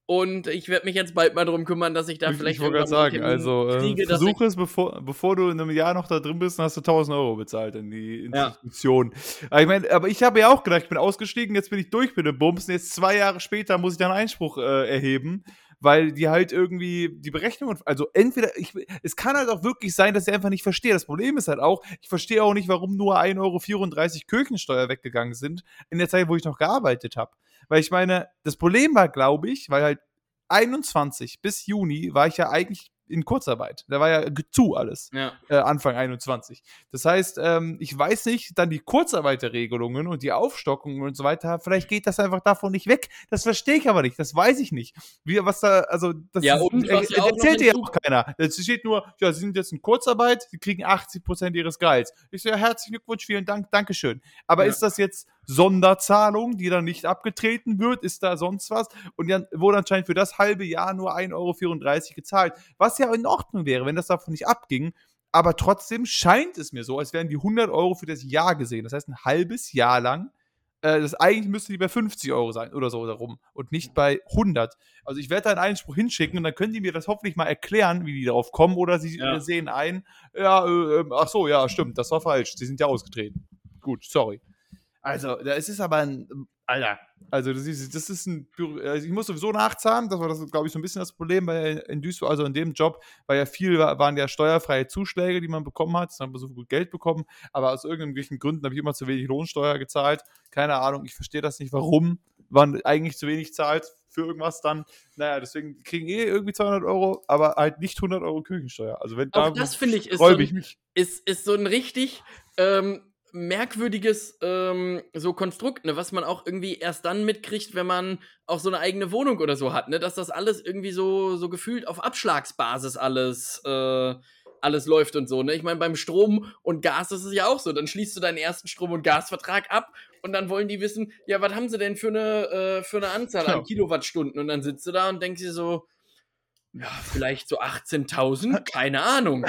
Und ich werde mich jetzt bald mal darum kümmern, dass ich da ich, vielleicht. Ich wollte gerade sagen, also äh, versuch es, bevor, bevor du in einem Jahr noch da drin bist, dann hast du 1000 Euro bezahlt in die Institution. Ja. Aber ich meine, aber ich habe ja auch gedacht, ich bin ausgestiegen, jetzt bin ich durch mit dem Bums. Und jetzt zwei Jahre später muss ich dann Einspruch äh, erheben weil die halt irgendwie die Berechnungen, also entweder, ich, es kann halt auch wirklich sein, dass ich einfach nicht verstehe. Das Problem ist halt auch, ich verstehe auch nicht, warum nur 1,34 Euro Kirchensteuer weggegangen sind in der Zeit, wo ich noch gearbeitet habe. Weil ich meine, das Problem war, glaube ich, weil halt 21 bis Juni war ich ja eigentlich in Kurzarbeit. Da war ja zu alles. Ja. Äh, Anfang 21. Das heißt, ähm, ich weiß nicht, dann die Kurzarbeiterregelungen und die Aufstockungen und so weiter, vielleicht geht das einfach davon nicht weg. Das verstehe ich aber nicht. Das weiß ich nicht. Wie, was da, also, das ja, ist, äh, erzählt dir ja auch keiner. Es steht nur, ja, sie sind jetzt in Kurzarbeit, sie kriegen 80 Prozent ihres Gehalts. Ich so, ja, herzlichen Glückwunsch, vielen Dank, Dankeschön. Aber ja. ist das jetzt Sonderzahlung, die dann nicht abgetreten wird? Ist da sonst was? Und dann wurde anscheinend für das halbe Jahr nur 1,34 Euro gezahlt. Was ja in Ordnung wäre, wenn das davon nicht abging. Aber trotzdem scheint es mir so, als wären die 100 Euro für das Jahr gesehen. Das heißt, ein halbes Jahr lang äh, das eigentlich müsste die bei 50 Euro sein oder so darum und nicht bei 100. Also ich werde da einen Einspruch hinschicken und dann können die mir das hoffentlich mal erklären, wie die darauf kommen oder sie ja. sehen ein, ja, äh, ähm, ach so, ja, stimmt, das war falsch, sie sind ja ausgetreten. Gut, sorry. Also, da ist es aber ein, Alter, also das ist, das ist ein, also ich muss sowieso nachzahlen, das war das, glaube ich, so ein bisschen das Problem bei in Duisburg, also in dem Job, weil ja viel waren ja steuerfreie Zuschläge, die man bekommen hat, dann haben wir so gut Geld bekommen, aber aus irgendwelchen Gründen habe ich immer zu wenig Lohnsteuer gezahlt, keine Ahnung, ich verstehe das nicht, warum man eigentlich zu wenig zahlt für irgendwas dann, naja, deswegen kriegen eh irgendwie 200 Euro, aber halt nicht 100 Euro Küchensteuer, also wenn Auch da das finde ich ist so, ein, ist, ist so ein richtig ähm, merkwürdiges ähm, so Konstrukt, ne, was man auch irgendwie erst dann mitkriegt, wenn man auch so eine eigene Wohnung oder so hat, ne, dass das alles irgendwie so, so gefühlt auf Abschlagsbasis alles, äh, alles läuft und so, ne. Ich meine, beim Strom und Gas ist es ja auch so. Dann schließt du deinen ersten Strom- und Gasvertrag ab und dann wollen die wissen, ja, was haben sie denn für eine, äh, für eine Anzahl an Kilowattstunden? Und dann sitzt du da und denkst dir so, ja, vielleicht so 18.000, keine Ahnung.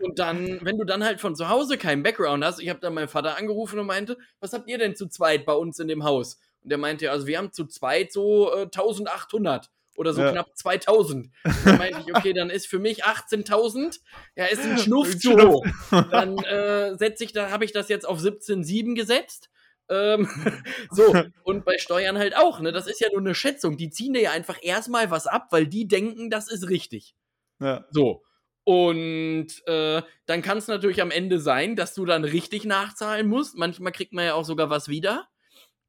Und dann, wenn du dann halt von zu Hause keinen Background hast, ich habe dann meinen Vater angerufen und meinte, was habt ihr denn zu zweit bei uns in dem Haus? Und der meinte, also wir haben zu zweit so äh, 1800 oder so ja. knapp 2000. Dann meinte ich, okay, dann ist für mich 18.000, ja, ist ein Schnuff zu hoch. Dann äh, setze ich, da habe ich das jetzt auf 17,7 gesetzt ähm, so, und bei Steuern halt auch, ne? Das ist ja nur eine Schätzung. Die ziehen dir ja einfach erstmal was ab, weil die denken, das ist richtig. Ja. So. Und äh, dann kann es natürlich am Ende sein, dass du dann richtig nachzahlen musst. Manchmal kriegt man ja auch sogar was wieder.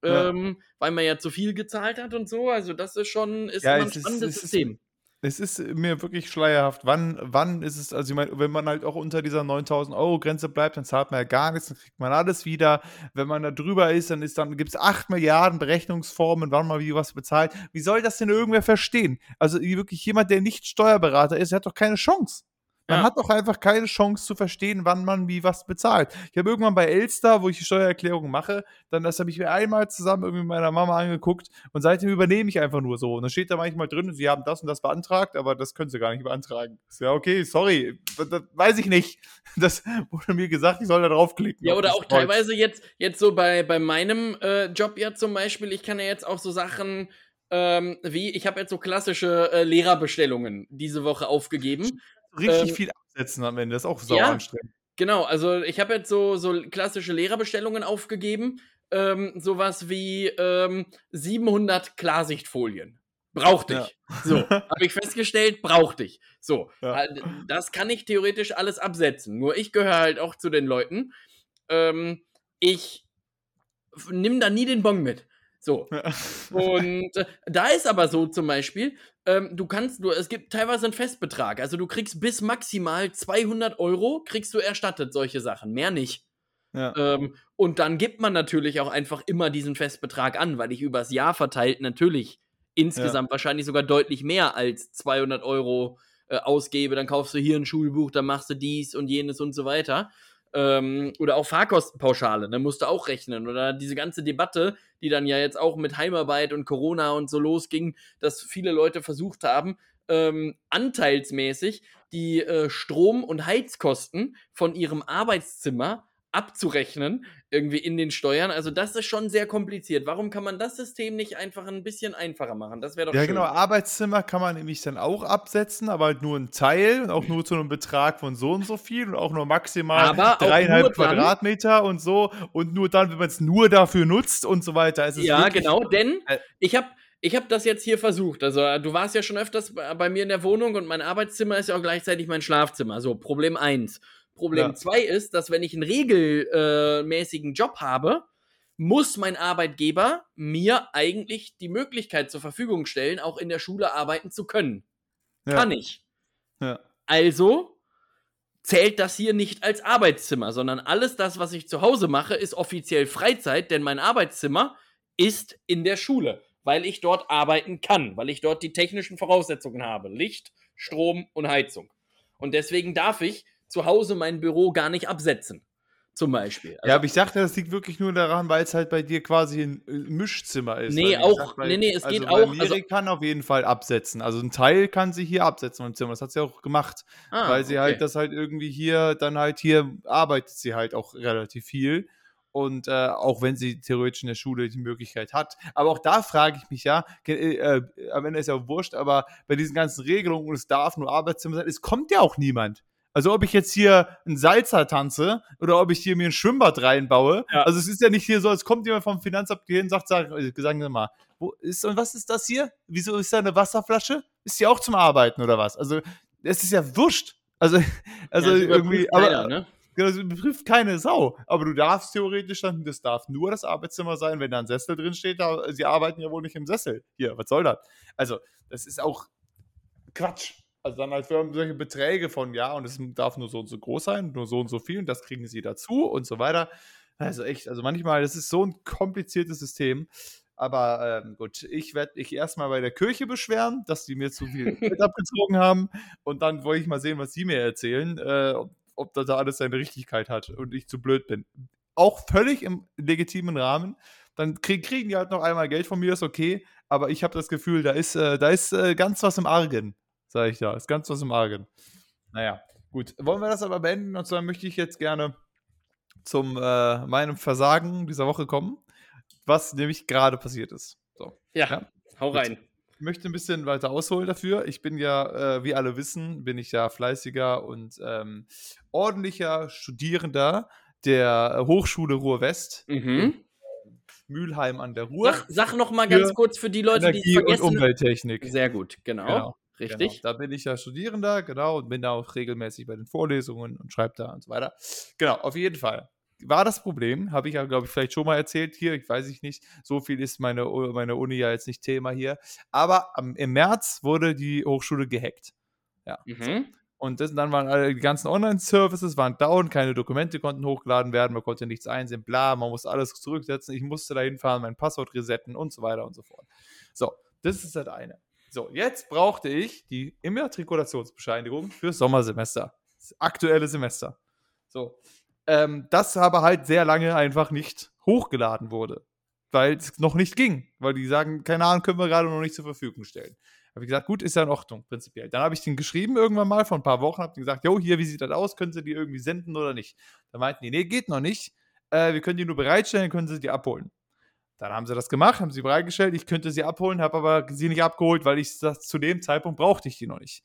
Ja. Ähm, weil man ja zu viel gezahlt hat und so. Also, das ist schon ist ja, ein spannendes ist, System es ist mir wirklich schleierhaft. Wann, wann ist es, also ich meine, wenn man halt auch unter dieser 9000 Euro Grenze bleibt, dann zahlt man ja gar nichts, dann kriegt man alles wieder. Wenn man da drüber ist, dann dann gibt es 8 Milliarden Berechnungsformen, wann man wie was bezahlt. Wie soll das denn irgendwer verstehen? Also wirklich jemand, der nicht Steuerberater ist, der hat doch keine Chance. Man ja. hat doch einfach keine Chance zu verstehen, wann man wie was bezahlt. Ich habe irgendwann bei Elster, wo ich die Steuererklärung mache, dann das habe ich mir einmal zusammen irgendwie mit meiner Mama angeguckt und seitdem übernehme ich einfach nur so. Und dann steht da manchmal drin, sie haben das und das beantragt, aber das können sie gar nicht beantragen. Ja, okay, sorry, das, das weiß ich nicht. Das wurde mir gesagt, ich soll da draufklicken. Ja, oder auch teilweise jetzt, jetzt so bei, bei meinem äh, Job ja zum Beispiel, ich kann ja jetzt auch so Sachen ähm, wie, ich habe jetzt so klassische äh, Lehrerbestellungen diese Woche aufgegeben richtig ähm, viel absetzen am Ende. Das ist auch sau ja, anstrengend. Genau, also ich habe jetzt so, so klassische Lehrerbestellungen aufgegeben. Ähm, sowas wie ähm, 700 Klarsichtfolien. Brauchte ich. Ja. So, habe ich festgestellt, brauchte ich. So, ja. das kann ich theoretisch alles absetzen. Nur ich gehöre halt auch zu den Leuten. Ähm, ich nimm da nie den Bon mit. So. Und äh, da ist aber so zum Beispiel, ähm, du kannst, du, es gibt teilweise einen Festbetrag. Also du kriegst bis maximal 200 Euro, kriegst du erstattet solche Sachen, mehr nicht. Ja. Ähm, und dann gibt man natürlich auch einfach immer diesen Festbetrag an, weil ich übers Jahr verteilt natürlich insgesamt ja. wahrscheinlich sogar deutlich mehr als 200 Euro äh, ausgebe. Dann kaufst du hier ein Schulbuch, dann machst du dies und jenes und so weiter. Ähm, oder auch Fahrkostenpauschale, da musst du auch rechnen. Oder diese ganze Debatte, die dann ja jetzt auch mit Heimarbeit und Corona und so losging, dass viele Leute versucht haben, ähm, anteilsmäßig die äh, Strom- und Heizkosten von ihrem Arbeitszimmer abzurechnen, irgendwie in den Steuern. Also das ist schon sehr kompliziert. Warum kann man das System nicht einfach ein bisschen einfacher machen? Das wäre doch Ja, schön. genau. Arbeitszimmer kann man nämlich dann auch absetzen, aber halt nur ein Teil und auch nur zu einem Betrag von so und so viel und auch nur maximal aber dreieinhalb Quadratmeter und so und nur dann, wenn man es nur dafür nutzt und so weiter. ja, genau, denn äh, ich habe ich habe das jetzt hier versucht. Also, du warst ja schon öfters bei mir in der Wohnung und mein Arbeitszimmer ist ja auch gleichzeitig mein Schlafzimmer. So, Problem 1. Problem 2 ja. ist, dass wenn ich einen regelmäßigen Job habe, muss mein Arbeitgeber mir eigentlich die Möglichkeit zur Verfügung stellen, auch in der Schule arbeiten zu können. Ja. Kann ich. Ja. Also zählt das hier nicht als Arbeitszimmer, sondern alles das, was ich zu Hause mache, ist offiziell Freizeit, denn mein Arbeitszimmer ist in der Schule, weil ich dort arbeiten kann, weil ich dort die technischen Voraussetzungen habe. Licht, Strom und Heizung. Und deswegen darf ich zu Hause mein Büro gar nicht absetzen. Zum Beispiel. ja, aber ich dachte, das liegt wirklich nur daran, weil es halt bei dir quasi ein äh, Mischzimmer ist. Nee, auch- gesagt, weil- nee, nee, es also geht auch- also- Miri kann auf jeden Fall absetzen. Also ein Teil kann sie hier absetzen im Zimmer. Das hat sie auch gemacht. Ah, weil sie okay. halt das halt irgendwie hier, dann halt hier arbeitet sie halt auch relativ viel. Und äh, auch wenn sie theoretisch in der Schule die Möglichkeit hat. Aber auch da frage ich mich ja, äh, äh, am Ende ist ja wurscht, aber bei diesen ganzen Regelungen und es darf nur Arbeitszimmer sein, es kommt ja auch niemand. Also ob ich jetzt hier einen Salzer tanze oder ob ich hier mir ein Schwimmbad reinbaue. Ja. Also es ist ja nicht hier so, als kommt jemand vom Finanzamt hier und sagt, sag, äh, sagen Sie mal, wo ist und was ist das hier? Wieso ist da eine Wasserflasche? Ist die auch zum Arbeiten oder was? Also es ist ja wurscht. Also, also Ja, irgendwie, aber keiner, ne? Genau, das betrifft keine Sau. Aber du darfst theoretisch dann, das darf nur das Arbeitszimmer sein, wenn da ein Sessel drin steht. Da, sie arbeiten ja wohl nicht im Sessel. Hier, was soll das? Also, das ist auch Quatsch. Also dann halt für solche Beträge von, ja, und es darf nur so und so groß sein, nur so und so viel und das kriegen sie dazu und so weiter. Also echt, also manchmal, das ist so ein kompliziertes System. Aber ähm, gut, ich werde mich erstmal bei der Kirche beschweren, dass die mir zu viel Geld abgezogen haben. Und dann wollte ich mal sehen, was sie mir erzählen, äh, ob, ob das da alles seine Richtigkeit hat und ich zu blöd bin. Auch völlig im legitimen Rahmen. Dann krieg, kriegen die halt noch einmal Geld von mir, ist okay. Aber ich habe das Gefühl, da ist, äh, da ist äh, ganz was im Argen, sage ich da. Ist ganz was im Argen. Naja, gut. Wollen wir das aber beenden? Und zwar möchte ich jetzt gerne zum äh, meinem Versagen dieser Woche kommen, was nämlich gerade passiert ist. So. Ja, Ja. hau Gut. rein. Ich möchte ein bisschen weiter ausholen dafür. Ich bin ja, äh, wie alle wissen, bin ich ja fleißiger und ähm, ordentlicher Studierender der äh, Hochschule Ruhr-West, Mhm. Mülheim an der Ruhr. Sag, sag noch mal ganz kurz für die Leute, die es Energie und vergessen. Umwelttechnik. Sehr gut, genau. Genau, Richtig. Genau. Da bin ich ja Studierender, genau, und bin da auch regelmäßig bei den Vorlesungen und schreibe da und so weiter. Genau, auf jeden Fall. War das Problem, habe ich ja, glaube ich, vielleicht schon mal erzählt hier, ich weiß ich nicht, so viel ist meine, meine Uni ja jetzt nicht Thema hier. Aber am, im März wurde die Hochschule gehackt. Ja. Mhm. Und das, dann waren alle, die ganzen Online-Services waren down, keine Dokumente konnten hochgeladen werden, man konnte nichts einsehen, bla, man musste alles zurücksetzen, ich musste da hinfahren, mein Passwort resetten und so weiter und so fort. So, das ist das eine. So, jetzt brauchte ich die Immatrikulationsbescheinigung fürs Sommersemester. Das aktuelle Semester. So. Ähm, das aber halt sehr lange einfach nicht hochgeladen wurde. Weil es noch nicht ging. Weil die sagen, keine Ahnung, können wir gerade noch nicht zur Verfügung stellen. Habe ich gesagt, gut, ist ja in Ordnung, prinzipiell. Dann habe ich den geschrieben irgendwann mal vor ein paar Wochen, habe gesagt, jo, hier, wie sieht das aus? Können Sie die irgendwie senden oder nicht? Da meinten die, nee, geht noch nicht. Äh, wir können die nur bereitstellen, können Sie die abholen. Dann haben sie das gemacht, haben sie bereitgestellt. Ich könnte sie abholen, habe aber sie nicht abgeholt, weil ich das zu dem Zeitpunkt brauchte ich die noch nicht.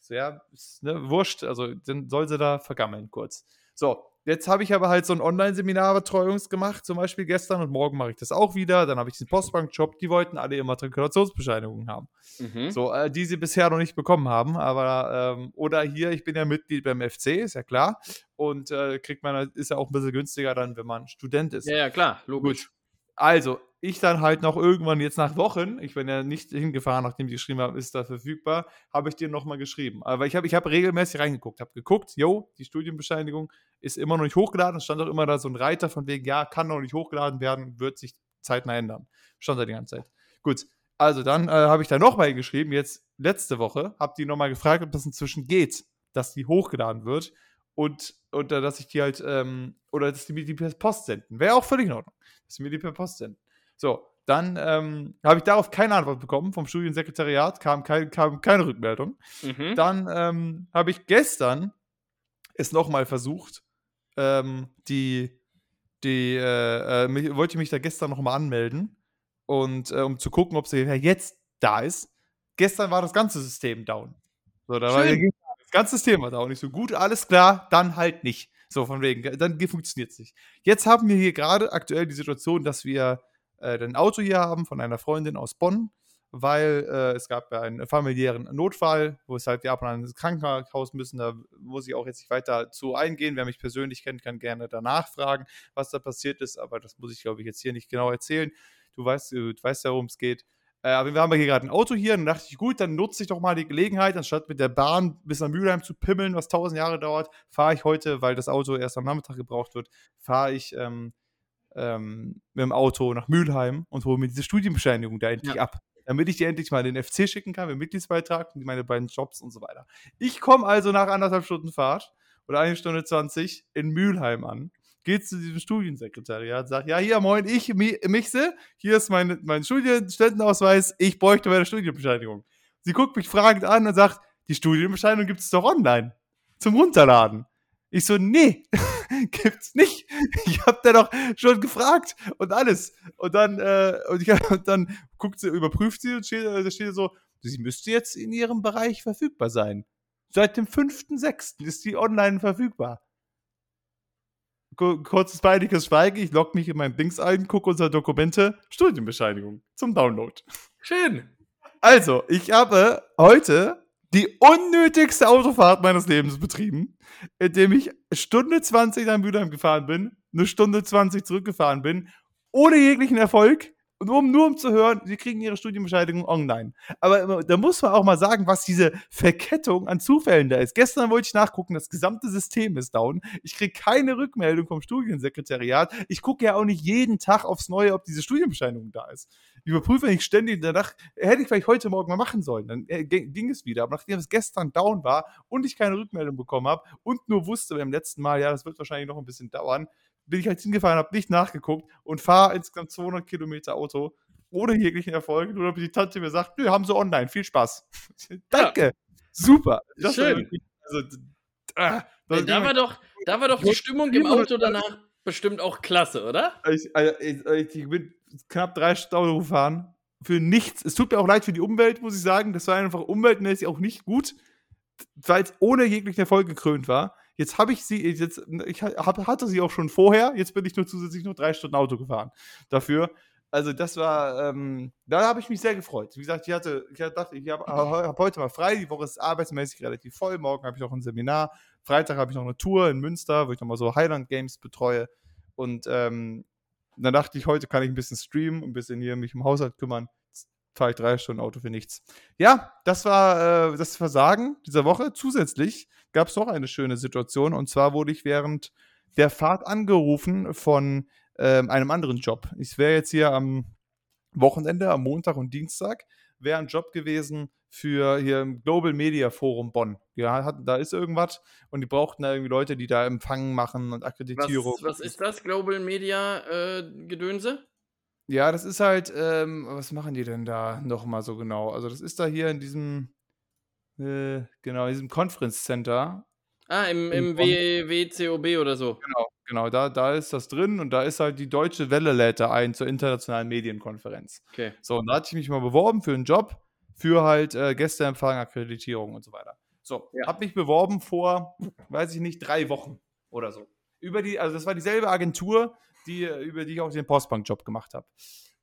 So, ja, ist, ne, wurscht, also dann soll sie da vergammeln kurz. So, jetzt habe ich aber halt so ein Online-Seminar Betreuungs gemacht, zum Beispiel gestern und morgen mache ich das auch wieder. Dann habe ich den Postbank-Job, die wollten alle Immatrikulationsbescheinigungen haben. Mhm. So, äh, die sie bisher noch nicht bekommen haben. Aber, ähm, oder hier, ich bin ja Mitglied beim FC, ist ja klar. Und äh, kriegt man, ist ja auch ein bisschen günstiger dann, wenn man Student ist. Ja, ja, klar, logisch. Gut. Also, ich dann halt noch irgendwann jetzt nach Wochen, ich bin ja nicht hingefahren, nachdem die geschrieben haben, ist da verfügbar, habe ich dir nochmal geschrieben. Aber ich habe ich hab regelmäßig reingeguckt, habe geguckt, jo, die Studienbescheinigung ist immer noch nicht hochgeladen. Stand auch immer da so ein Reiter von wegen, ja, kann noch nicht hochgeladen werden, wird sich zeitnah ändern. Stand da die ganze Zeit. Gut, also dann äh, habe ich da nochmal geschrieben, jetzt letzte Woche, habe die nochmal gefragt, ob das inzwischen geht, dass die hochgeladen wird und, und dass ich die halt, ähm, oder dass die mir die per Post senden. Wäre auch völlig in Ordnung, dass die mir die per Post senden. So, dann ähm, habe ich darauf keine Antwort bekommen vom Studiensekretariat, kam, kein, kam keine Rückmeldung. Mhm. Dann ähm, habe ich gestern es nochmal versucht, ähm, die, die, äh, äh, mich, wollte ich mich da gestern nochmal anmelden und äh, um zu gucken, ob sie ja jetzt da ist. Gestern war das ganze System down. So, da war Schön. Das ganze System war down. Nicht so gut, alles klar, dann halt nicht. So, von wegen, dann funktioniert es nicht. Jetzt haben wir hier gerade aktuell die Situation, dass wir äh, ein Auto hier haben von einer Freundin aus Bonn, weil äh, es gab ja einen familiären Notfall, wo es halt die ab und an ins Krankenhaus müssen. Da muss ich auch jetzt nicht weiter zu eingehen. Wer mich persönlich kennt, kann gerne danach fragen, was da passiert ist. Aber das muss ich, glaube ich, jetzt hier nicht genau erzählen. Du weißt, du weißt ja, worum es geht. Äh, aber wir haben ja hier gerade ein Auto hier und dann dachte ich, gut, dann nutze ich doch mal die Gelegenheit, anstatt mit der Bahn bis nach Mülheim zu pimmeln, was tausend Jahre dauert, fahre ich heute, weil das Auto erst am Nachmittag gebraucht wird, fahre ich ähm, ähm, mit dem Auto nach Mülheim und hole mir diese Studienbescheinigung da endlich Ja. ab. Damit ich die endlich mal in den FC schicken kann, mit Mitgliedsbeitrag und meine beiden Jobs und so weiter. Ich komme also nach anderthalb Stunden Fahrt oder eine Stunde 20 in Mülheim an, geht zu diesem Studiensekretariat, sagt, ja, hier, moin, ich, Michse, hier ist mein, mein Studienständenausweis, ich bräuchte meine Studienbescheinigung. Sie guckt mich fragend an und sagt, die Studienbescheinigung gibt es doch online, zum Runterladen. Ich so, nee, gibt's nicht. Ich hab da doch schon gefragt und alles. Und dann, äh, und, ich, und dann guckt sie, überprüft sie und steht, da steht so, sie müsste jetzt in ihrem Bereich verfügbar sein. Seit dem 5.6. ist die online verfügbar. Kurzes peinliches Schweigen, ich logge mich in mein Dings ein, gucke unsere Dokumente, Studienbescheinigung zum Download. Schön. Also, ich habe heute die unnötigste Autofahrt meines Lebens betrieben, indem ich Stunde 20 nach Mülheim gefahren bin, eine Stunde 20 zurückgefahren bin, ohne jeglichen Erfolg, und um, nur um zu hören, sie kriegen ihre Studienbescheinigung online. Aber da muss man auch mal sagen, was diese Verkettung an Zufällen da ist. Gestern wollte ich nachgucken, das gesamte System ist down. Ich kriege keine Rückmeldung vom Studiensekretariat. Ich gucke ja auch nicht jeden Tag aufs Neue, ob diese Studienbescheinigung da ist. Ich überprüfe nicht ständig danach, hätte ich vielleicht heute Morgen mal machen sollen. Dann äh, ging es wieder. Aber nachdem es gestern down war und ich keine Rückmeldung bekommen habe und nur wusste beim letzten Mal, ja, das wird wahrscheinlich noch ein bisschen dauern, bin ich halt hingefahren, habe nicht nachgeguckt und fahre insgesamt 200 Kilometer Auto ohne jeglichen Erfolg, nur damit die Tante mir sagt, nö, haben sie online, viel Spaß. Danke, ja. super. Das Schön. Also, ah, Ey, da, war doch, da war doch die Stimmung im Auto danach bestimmt auch klasse, oder? Ich, ich, ich bin knapp drei Stunden Auto gefahren für nichts. Es tut mir auch leid für die Umwelt, muss ich sagen. Das war einfach umweltmäßig auch nicht gut, weil es ohne jeglichen Erfolg gekrönt war. Jetzt habe ich sie, jetzt, ich hab, hatte sie auch schon vorher, jetzt bin ich nur zusätzlich nur drei Stunden Auto gefahren dafür. Also das war, ähm, da habe ich mich sehr gefreut. Wie gesagt, ich hatte, ich dachte, ich habe hab heute mal frei, die Woche ist arbeitsmäßig relativ voll, morgen habe ich noch ein Seminar, Freitag habe ich noch eine Tour in Münster, wo ich nochmal so Highland Games betreue und ähm, dann dachte ich, heute kann ich ein bisschen streamen, ein bisschen hier mich um Haushalt kümmern fahre ich drei Stunden Auto für nichts. Ja, das war äh, das Versagen dieser Woche. Zusätzlich gab es noch eine schöne Situation und zwar wurde ich während der Fahrt angerufen von ähm, einem anderen Job. Ich wäre jetzt hier am Wochenende, am Montag und Dienstag, wäre ein Job gewesen für hier im Global Media Forum Bonn. Ja, hat, da ist irgendwas und die brauchten da irgendwie Leute, die da Empfangen machen und Akkreditierung. Was, was ist das, Global Media äh, Gedönse? Ja, das ist halt, ähm, was machen die denn da nochmal so genau? Also, das ist da hier in diesem, äh, genau, in diesem Conference Center. Ah, im, im WCOB oder so. Genau, genau, da, da ist das drin und da ist halt die Deutsche Welle lädt da ein zur internationalen Medienkonferenz. Okay. So, und da hatte ich mich mal beworben für einen Job, für halt äh, Gästeempfang, Akkreditierung und so weiter. So, ja. habe mich beworben vor, weiß ich nicht, drei Wochen oder so. Über die, also das war dieselbe Agentur, die, über die ich auch den Postbank-Job gemacht habe.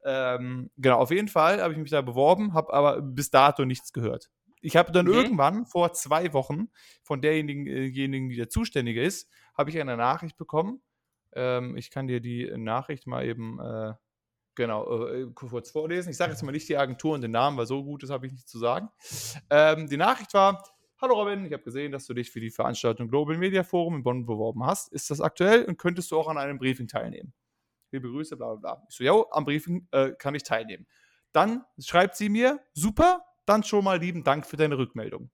Ähm, genau, auf jeden Fall habe ich mich da beworben, habe aber bis dato nichts gehört. Ich habe dann okay. irgendwann vor zwei Wochen von derjenigen, äh, die der Zuständige ist, habe ich eine Nachricht bekommen. Ähm, ich kann dir die Nachricht mal eben äh, genau äh, kurz vorlesen. Ich sage jetzt mal nicht die Agentur und den Namen, weil so gut ist, habe ich nicht zu sagen. Ähm, die Nachricht war: Hallo Robin, ich habe gesehen, dass du dich für die Veranstaltung Global Media Forum in Bonn beworben hast. Ist das aktuell und könntest du auch an einem Briefing teilnehmen? Liebe Grüße, bla bla bla. Ich so, ja, am Briefing äh, kann ich teilnehmen. Dann schreibt sie mir, super, dann schon mal lieben Dank für deine Rückmeldung.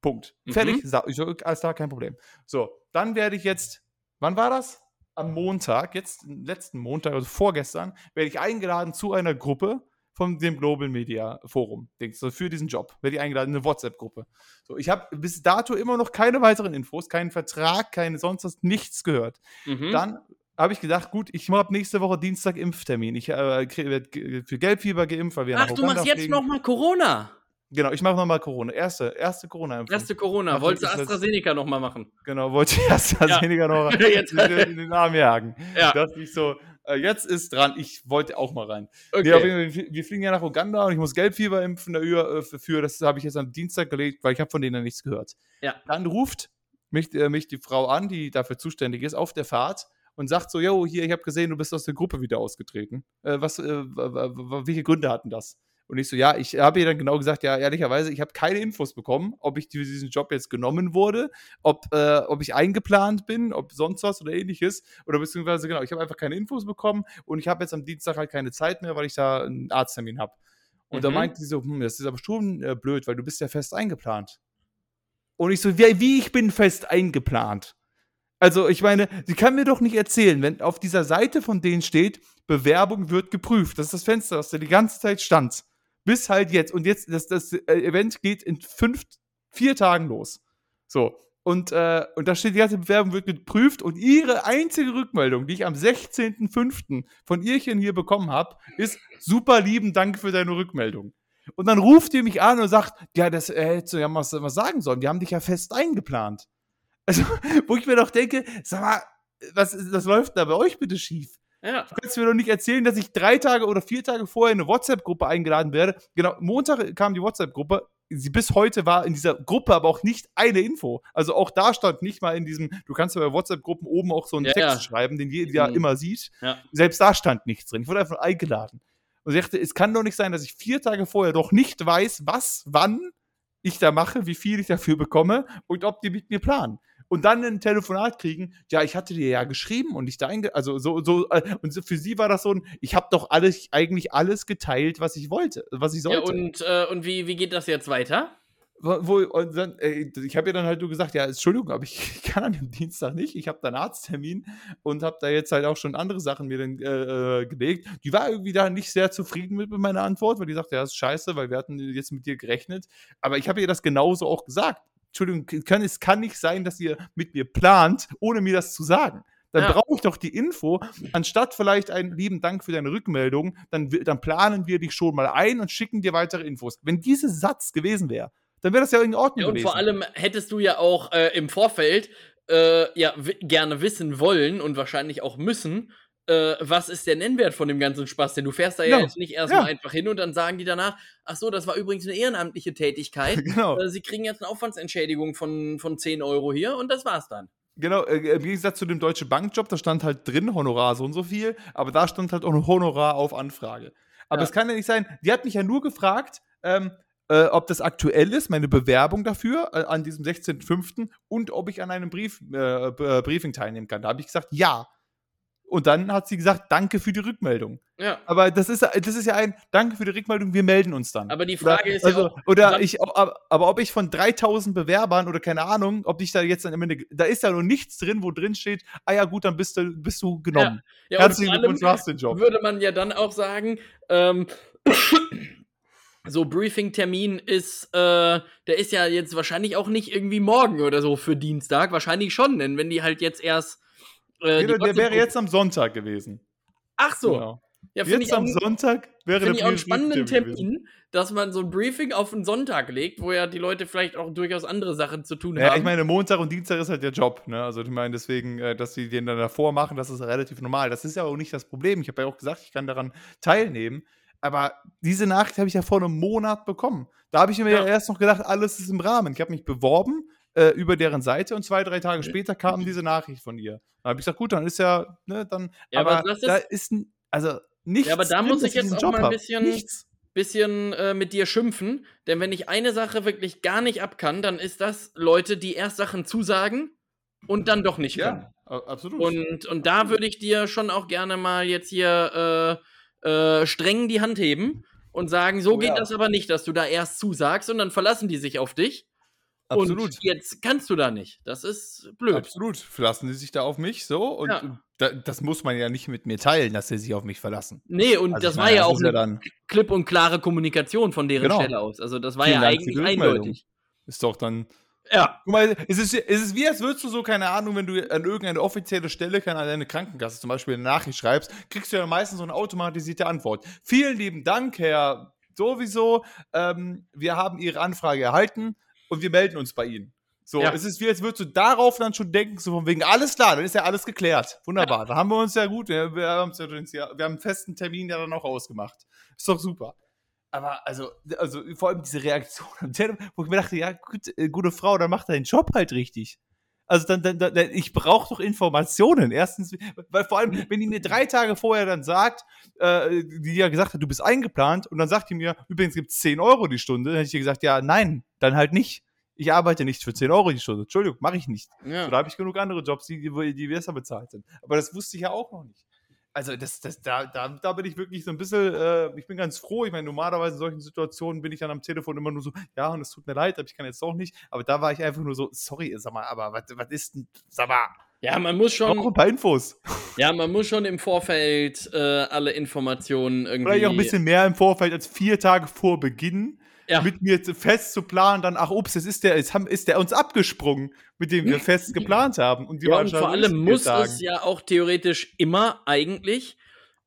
Punkt. Mhm. Fertig. Ich so, alles klar, kein Problem. So, dann werde ich jetzt, wann war das? Am Montag, jetzt letzten Montag, also vorgestern, werde ich eingeladen zu einer Gruppe von dem Global Media Forum, denkst so für diesen Job, werde ich eingeladen in eine WhatsApp-Gruppe. So, ich habe bis dato immer noch keine weiteren Infos, keinen Vertrag, keine sonst was, nichts gehört. Mhm. Dann habe ich gedacht, gut, ich habe nächste Woche Dienstag Impftermin. Ich äh, werde für Gelbfieber geimpft, weil wir Ach, du machst jetzt nochmal Corona. Genau, ich mache nochmal Corona. Erste, erste Corona-Impfung. Erste Corona. Wolltest du AstraZeneca nochmal machen? Genau, wollte ich AstraZeneca ja. noch jetzt. in den Arm jagen. Ja. Dass ich so, jetzt ist dran, ich wollte auch mal rein. Okay. Nee, wir, fliegen ja nach Uganda und ich muss Gelbfieber impfen dafür. Äh, das habe ich jetzt am Dienstag gelegt, weil ich habe von denen nichts gehört. Ja. Dann ruft mich, äh, mich die Frau an, die dafür zuständig ist, auf der Fahrt und sagt so, yo, hier, ich habe gesehen, du bist aus der Gruppe wieder ausgetreten. Äh, was, äh, welche Gründe hatten das? Und ich so, ja, ich habe ihr dann genau gesagt, ja, ehrlicherweise, ich habe keine Infos bekommen, ob ich für diesen Job jetzt genommen wurde, ob, äh, ob ich eingeplant bin, ob sonst was oder ähnliches. Oder beziehungsweise, genau, ich habe einfach keine Infos bekommen und ich habe jetzt am Dienstag halt keine Zeit mehr, weil ich da einen Arzttermin habe. Und mhm. da meinte sie so, hm, das ist aber schon äh, blöd, weil du bist ja fest eingeplant. Und ich so, wie, wie ich bin fest eingeplant. Also, ich meine, sie kann mir doch nicht erzählen, wenn auf dieser Seite von denen steht, Bewerbung wird geprüft. Das ist das Fenster, das da die ganze Zeit stand. Bis halt jetzt. Und jetzt, das, das äh, Event geht in fünf, vier Tagen los. So. Und, äh, und da steht, die ganze Bewerbung wird geprüft und ihre einzige Rückmeldung, die ich am 16.05. von Irchen hier bekommen habe, ist super lieben Dank für deine Rückmeldung. Und dann ruft ihr mich an und sagt, ja, das äh, hättest du ja was, was sagen sollen. Die haben dich ja fest eingeplant. Also, wo ich mir doch denke, sag mal, was, was läuft da bei euch bitte schief? Ja. Du kannst mir doch nicht erzählen, dass ich drei Tage oder vier Tage vorher in eine WhatsApp-Gruppe eingeladen werde. Genau, Montag kam die WhatsApp-Gruppe. Bis heute war in dieser Gruppe aber auch nicht eine Info. Also auch da stand nicht mal in diesem, du kannst ja bei WhatsApp-Gruppen oben auch so einen ja, Text ja. schreiben, den jeder ja mhm. immer sieht. Selbst da stand nichts drin. Ich wurde einfach eingeladen. Und ich dachte, es kann doch nicht sein, dass ich vier Tage vorher doch nicht weiß, was, wann ich da mache, wie viel ich dafür bekomme und ob die mit mir planen und dann ein Telefonat kriegen, ja, ich hatte dir ja geschrieben und ich da einge also so so äh, und für sie war das so ein ich habe doch alles eigentlich alles geteilt, was ich wollte, was ich sollte. Ja, und äh, und wie wie geht das jetzt weiter? Wo, und dann, äh, ich habe ja dann halt nur gesagt, ja, Entschuldigung, aber ich, kann an dem Dienstag nicht. Ich habe da einen Arzttermin und habe da jetzt halt auch schon andere Sachen mir dann äh, äh, gelegt. Die war irgendwie da nicht sehr zufrieden mit, mit meiner Antwort, weil die sagte, ja, das ist scheiße, weil wir hatten jetzt mit dir gerechnet. Aber ich habe ihr das genauso auch gesagt. Entschuldigung, kann, es kann nicht sein, dass ihr mit mir plant, ohne mir das zu sagen. Dann ja. brauche ich doch die Info, anstatt vielleicht einen lieben Dank für deine Rückmeldung, dann, dann planen wir dich schon mal ein und schicken dir weitere Infos. Wenn dieser Satz gewesen wäre, dann wäre das ja in Ordnung ja, und gewesen. Und vor allem hättest du ja auch äh, im Vorfeld äh, ja gerne wissen wollen und wahrscheinlich auch müssen, äh, was ist der Nennwert von dem ganzen Spaß? Denn du fährst da ja, ja jetzt nicht erstmal ja. einfach hin und dann sagen die danach, ach so, das war übrigens eine ehrenamtliche Tätigkeit. genau. Äh, sie kriegen jetzt eine Aufwandsentschädigung von, von 10 Euro hier und das war's dann. Genau, äh, im Gegensatz zu dem deutschen Bankjob, da stand halt drin Honorar so und so viel, aber da stand halt auch ein Honorar auf Anfrage. Aber es kann ja nicht sein, die hat mich ja nur gefragt, ähm, äh, ob das aktuell ist, meine Bewerbung dafür äh, an diesem 16.05. und ob ich an einem Brief, äh, Briefing teilnehmen kann. Da habe ich gesagt, ja. Und dann hat sie gesagt, danke für die Rückmeldung. Ja. Aber das ist, das ist ja ein Danke für die Rückmeldung, wir melden uns dann. Aber die Frage oder, ist also, ja auch, Oder ich, aber, ob ich von 3000 Bewerbern oder keine Ahnung, ob ich da jetzt am Ende, da ist ja noch nichts drin, wo drin steht, ah ja gut, dann bist du, bist du genommen. Ja, ja Herzlichen Glückwunsch, du hast den Job. Würde man ja dann auch sagen, ähm, so Briefing-Termin ist, äh, der ist ja jetzt wahrscheinlich auch nicht irgendwie morgen oder so für Dienstag. Wahrscheinlich schon, denn wenn die halt jetzt erst. Äh, der, der wäre jetzt am Sonntag gewesen. Ach so. Genau. Ja, jetzt am Sonntag wäre der ich auch einen spannenden Termin, gewesen. dass man so ein Briefing auf einen Sonntag legt, wo ja die Leute vielleicht auch durchaus andere Sachen zu tun ja, haben. Ja, ich meine, Montag und Dienstag ist halt der Job, ne? Also ich meine, deswegen, äh, dass sie den dann davor machen, das ist relativ normal. Das ist ja auch nicht das Problem. Ich habe ja auch gesagt, ich kann daran teilnehmen. Aber diese Nachricht habe ich ja vor einem Monat bekommen. Da habe ich mir ja. ja erst noch gedacht, alles ist im Rahmen. Ich habe mich beworben äh, über deren Seite und zwei, drei Tage später kam diese Nachricht von ihr. Da habe ich gesagt, gut, dann ist ja, ne, dann. Ja, aber, aber da ist, also nichts. Ja, aber da muss ich jetzt auch Job mal ein bisschen, bisschen äh, mit dir schimpfen. Denn wenn ich eine Sache wirklich gar nicht ab kann, dann ist das Leute, die erst Sachen zusagen und dann doch nicht können. Ja, absolut. Und, und da würde ich dir schon auch gerne mal jetzt hier. Äh, äh, streng die Hand heben und sagen, so oh, geht ja. das aber nicht, dass du da erst zusagst und dann verlassen die sich auf dich. Absolut. Und jetzt kannst du da nicht. Das ist blöd. Absolut. Verlassen sie sich da auf mich so und ja. da, das muss man ja nicht mit mir teilen, dass sie sich auf mich verlassen. Nee, und also das war ja auch eine ja klipp und klare Kommunikation von deren genau. Stelle aus. Also das war Vielen ja eigentlich eindeutig. Ist doch dann ja. Guck mal, es ist, es ist wie, als würdest du so, keine Ahnung, wenn du an irgendeine offizielle Stelle, keine an deine Krankenkasse zum Beispiel eine Nachricht schreibst, kriegst du ja meistens so eine automatisierte Antwort. Vielen lieben Dank, Herr sowieso. Ähm, wir haben Ihre Anfrage erhalten und wir melden uns bei Ihnen. So, ja. es ist wie, als würdest du darauf dann schon denken, so von wegen, alles klar, dann ist ja alles geklärt. Wunderbar. Ja. Da haben wir uns ja gut, wir, wir, haben, ja, wir haben einen festen Termin ja dann auch ausgemacht. Ist doch super. Aber also, also vor allem diese Reaktion am Telefon, wo ich mir dachte, ja, gut, äh, gute Frau, dann macht deinen Job halt richtig. Also dann, dann, dann ich brauche doch Informationen. Erstens, weil vor allem, wenn die mir drei Tage vorher dann sagt, äh, die ja gesagt hat, du bist eingeplant, und dann sagt die mir, übrigens gibt es 10 Euro die Stunde, dann hätte ich ihr gesagt, ja, nein, dann halt nicht. Ich arbeite nicht für 10 Euro die Stunde. Entschuldigung, mache ich nicht. Ja. So, da habe ich genug andere Jobs, die, die, die besser bezahlt sind. Aber das wusste ich ja auch noch nicht also das, das, da, da, da bin ich wirklich so ein bisschen, äh, ich bin ganz froh. Ich meine, normalerweise in solchen Situationen bin ich dann am Telefon immer nur so, ja, und es tut mir leid, aber ich kann jetzt auch nicht. Aber da war ich einfach nur so, sorry, sag mal, aber was, was ist denn, sag mal, Ja, man muss schon. Auch ein paar Infos. Ja, man muss schon im Vorfeld äh, alle Informationen irgendwie. Vielleicht auch ein bisschen mehr im Vorfeld als vier Tage vor Beginn. Ja. Mit mir fest zu planen, dann, ach, ups, jetzt ist der, jetzt haben, ist der uns abgesprungen, mit dem wir fest geplant haben. Und, die Ja, und vor allem muss Tagen. es ja auch theoretisch immer eigentlich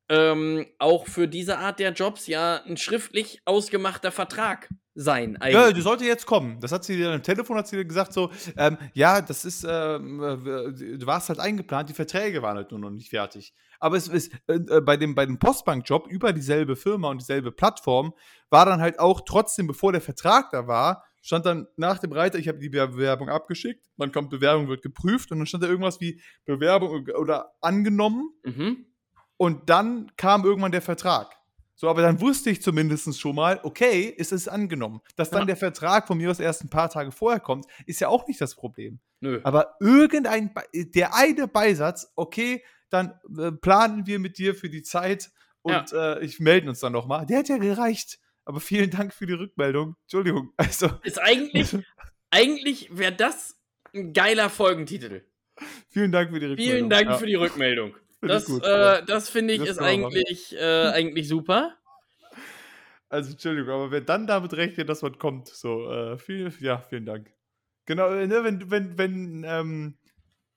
ähm, auch für diese Art der Jobs ja ein schriftlich ausgemachter Vertrag sein. Ja, Eigentlich. die sollte jetzt kommen. Das hat sie dir am Telefon hat sie dir gesagt so, ähm, ja, das ist, ähm, äh, du warst halt eingeplant, die Verträge waren halt nur noch nicht fertig. Aber es ist äh, äh, bei dem bei dem Postbank-Job über dieselbe Firma und dieselbe Plattform war dann halt auch trotzdem, bevor der Vertrag da war, stand dann nach dem Reiter, ich habe die Bewerbung abgeschickt, dann kommt Bewerbung wird geprüft und dann stand da irgendwas wie Bewerbung oder angenommen Mhm. und dann kam irgendwann der Vertrag. So, aber dann wusste ich zumindest schon mal, okay, es ist angenommen. Dass dann Ja. der Vertrag von mir aus erst ein paar Tage vorher kommt, ist ja auch nicht das Problem. Nö. Aber irgendein, der eine Beisatz, okay, dann äh, planen wir mit dir für die Zeit und äh, ich melden uns dann nochmal. Der hat ja gereicht. Aber vielen Dank für die Rückmeldung. Entschuldigung. Also, Ist eigentlich, eigentlich wäre das ein geiler Folgentitel. vielen Dank für die Rückmeldung. Vielen Dank Ja, für die Rückmeldung. Find Das, äh, das finde ich Das ist eigentlich, äh, eigentlich super. Also, Entschuldigung, aber wer dann damit rechnet, dass man kommt, so, äh, viel, ja, vielen Dank. Genau, äh, ne, wenn, wenn, wenn, ähm,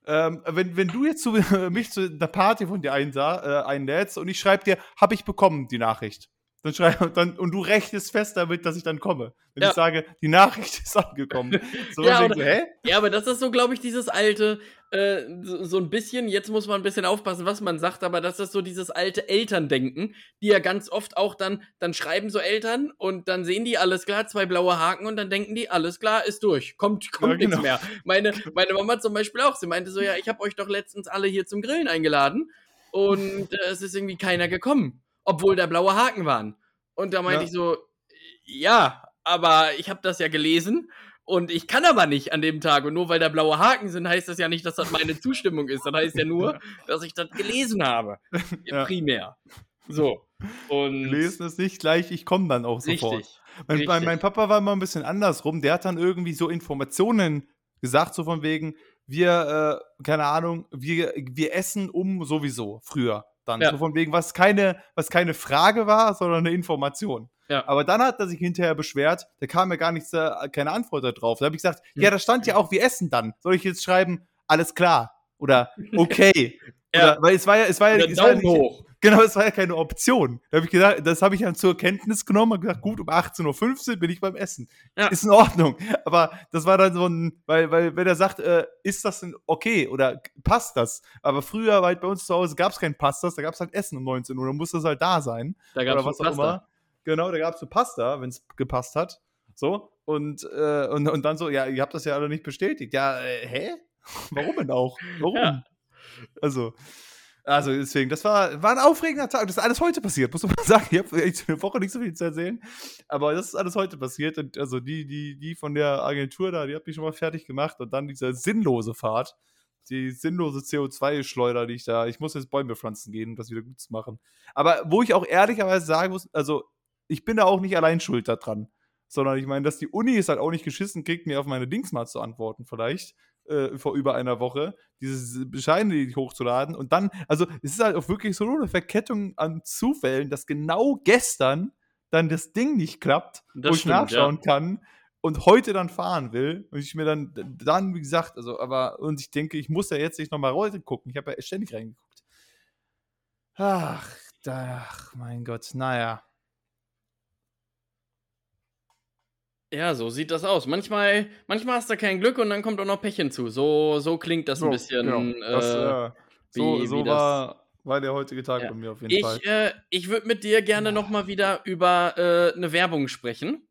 ähm, wenn, wenn du jetzt zu, mich zu einer Party von dir einsa, äh, einlädst und ich schreibe dir, habe ich bekommen, die Nachricht. Dann schreib, dann, und du rechnest fest damit, dass ich dann komme. Wenn Ja. ich sage, die Nachricht ist angekommen. So, Ja, oder- denkst? Ja, aber das ist so, glaube ich, dieses alte, äh, so, so ein bisschen, jetzt muss man ein bisschen aufpassen, was man sagt, aber das ist so dieses alte Elterndenken, die ja ganz oft auch dann, dann schreiben so Eltern und dann sehen die, alles klar, zwei blaue Haken und dann denken die, alles klar, ist durch, kommt, kommt Ja, nichts genau. mehr. Meine, meine Mama zum Beispiel auch, sie meinte so, ja, ich habe euch doch letztens alle hier zum Grillen eingeladen und äh, es ist irgendwie keiner gekommen, obwohl da blaue Haken waren. Und da meinte Ja. ich so, ja, aber ich habe das ja gelesen und ich kann aber nicht an dem Tag. Und nur weil da blaue Haken sind, heißt das ja nicht, dass das meine Zustimmung ist. Das heißt ja nur, dass ich das gelesen habe. Ja. Primär. So. Und Lesen ist nicht gleich, ich komme dann auch sofort. richtig. Mein, Richtig. mein, Papa war immer ein bisschen andersrum. Der hat dann irgendwie so Informationen gesagt, so von wegen, wir, äh, keine Ahnung, wir, wir essen um sowieso früher. Dann. Ja. So von wegen, was keine, was keine Frage war, sondern eine Information. Ja. Aber dann hat er sich hinterher beschwert, da kam ja gar nichts, äh, keine Antwort darauf. Da habe ich gesagt, Hm. ja, da stand ja auch, wir essen dann. Soll ich jetzt schreiben, alles klar? Oder okay? Ja. Oder, weil es war ja, es war ja, es war ja nicht, hoch. Genau, das war ja keine Option. Da hab ich gesagt, das habe ich dann zur Kenntnis genommen und gesagt, gut, um 18.15 Uhr bin ich beim Essen. Ja. Ist in Ordnung. Aber das war dann so ein, weil, weil wenn er sagt, äh, ist das denn okay oder passt das? Aber früher war halt bei uns zu Hause gab es kein Pastas, da gab es halt Essen um 19 Uhr, dann musste es halt da sein. Da gab oder es was auch immer. Genau, da gab es so Pasta, wenn es gepasst hat. So. Und, äh, und, und dann so, ja, ihr habt das ja alle nicht bestätigt. Ja, äh, hä? Warum denn auch? Warum? Ja. Also, also deswegen, das war, war ein aufregender Tag. Das ist alles heute passiert, muss man sagen. Ich habe eine Woche nicht so viel zu erzählen. Aber das ist alles heute passiert. Und also die, die, die von der Agentur da, die hat mich schon mal fertig gemacht. Und dann diese sinnlose Fahrt. Die sinnlose CO2-Schleuder, die ich da. Ich muss jetzt Bäume pflanzen gehen, um das wieder gut zu machen. Aber wo ich auch ehrlicherweise sagen muss, also ich bin da auch nicht allein schuld daran. Sondern ich meine, dass die Uni es halt auch nicht geschissen kriegt, mir auf meine Dings mal zu antworten, vielleicht, äh, vor über einer Woche, diese Bescheide die hochzuladen. Und dann, also es ist halt auch wirklich so eine Verkettung an Zufällen, dass genau gestern dann das Ding nicht klappt, Das wo ich stimmt, nachschauen kann und heute dann fahren will. Und ich mir dann, dann, wie gesagt, also, aber, und ich denke, ich muss ja jetzt nicht nochmal heute gucken. Ich habe ja ständig reingeguckt. Ach, ach, mein Gott, naja. Ja, so sieht das aus. Manchmal, manchmal hast du kein Glück und dann kommt auch noch Pech hinzu. So, so klingt das ein bisschen. genau. Das, äh, äh, so wie- so wie das- war, war der heutige Tag Ja. bei mir auf jeden Fall. ich äh, ich würde mit dir gerne noch mal wieder über äh, eine Werbung sprechen,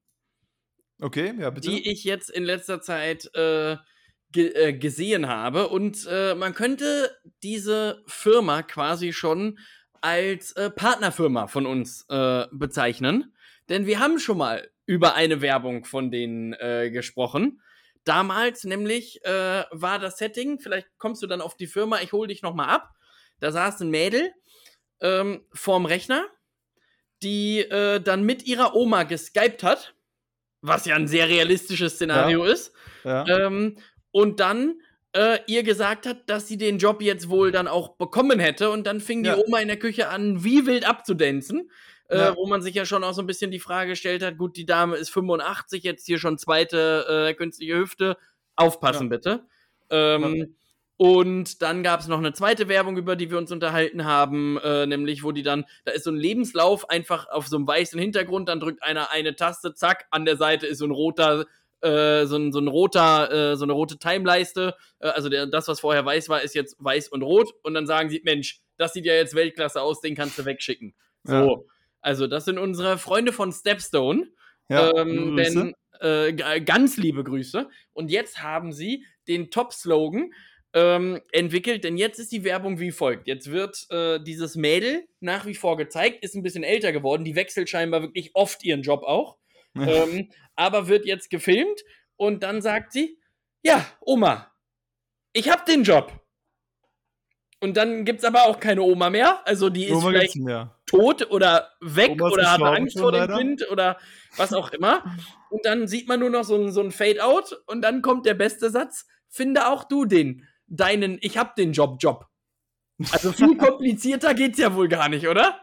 Okay, ja, bitte. die ich jetzt in letzter Zeit äh, ge äh, gesehen habe. Und äh, man könnte diese Firma quasi schon als Partnerfirma von uns bezeichnen. Denn wir haben schon mal über eine Werbung von denen äh, gesprochen. Damals nämlich äh, war das Setting, vielleicht kommst du dann auf die Firma, ich hole dich noch mal ab. Da saß ein Mädel ähm, vorm Rechner, die äh, dann mit ihrer Oma geskypt hat, was ja ein sehr realistisches Szenario ist. ja. Ähm, und dann äh, ihr gesagt hat, dass sie den Job jetzt wohl dann auch bekommen hätte. Und dann fing Ja. die Oma in der Küche an, wie wild abzudanzen. Äh, Ja. Wo man sich ja schon auch so ein bisschen die Frage gestellt hat: gut, die Dame ist 85, jetzt hier schon zweite äh, künstliche Hüfte. Aufpassen bitte. Ähm, Und dann gab es noch eine zweite Werbung, über die wir uns unterhalten haben, äh, nämlich wo die dann, da ist so ein Lebenslauf einfach auf so einem weißen Hintergrund, dann drückt einer eine Taste, zack, an der Seite ist so ein roter, äh, so ein, so ein roter, äh, so eine rote Timeleiste. Äh, also der, das, was vorher weiß war, ist jetzt weiß und rot. Und dann sagen sie, Mensch, das sieht ja jetzt Weltklasse aus, den kannst du wegschicken. So. Ja. Also, das sind unsere Freunde von Stepstone. Ja, ähm, denn äh, ganz liebe Grüße. Und jetzt haben sie den Top-Slogan ähm, entwickelt, denn jetzt ist die Werbung wie folgt. Jetzt wird äh, dieses Mädel nach wie vor gezeigt, ist ein bisschen älter geworden, die wechselt scheinbar wirklich oft ihren Job auch, ähm, aber wird jetzt gefilmt und dann sagt sie, ja, Oma, ich hab den Job. Und dann gibt's aber auch keine Oma mehr, also die ist Oma vielleicht mehr. Tot oder weg Oma ist oder gestorben Angst vor dem. Kind oder was auch immer. Und dann sieht man nur noch so ein, so ein Fade-out und dann kommt der beste Satz: Finde auch du den, deinen, ich hab den Job, Job. Also viel komplizierter geht's ja wohl gar nicht, oder?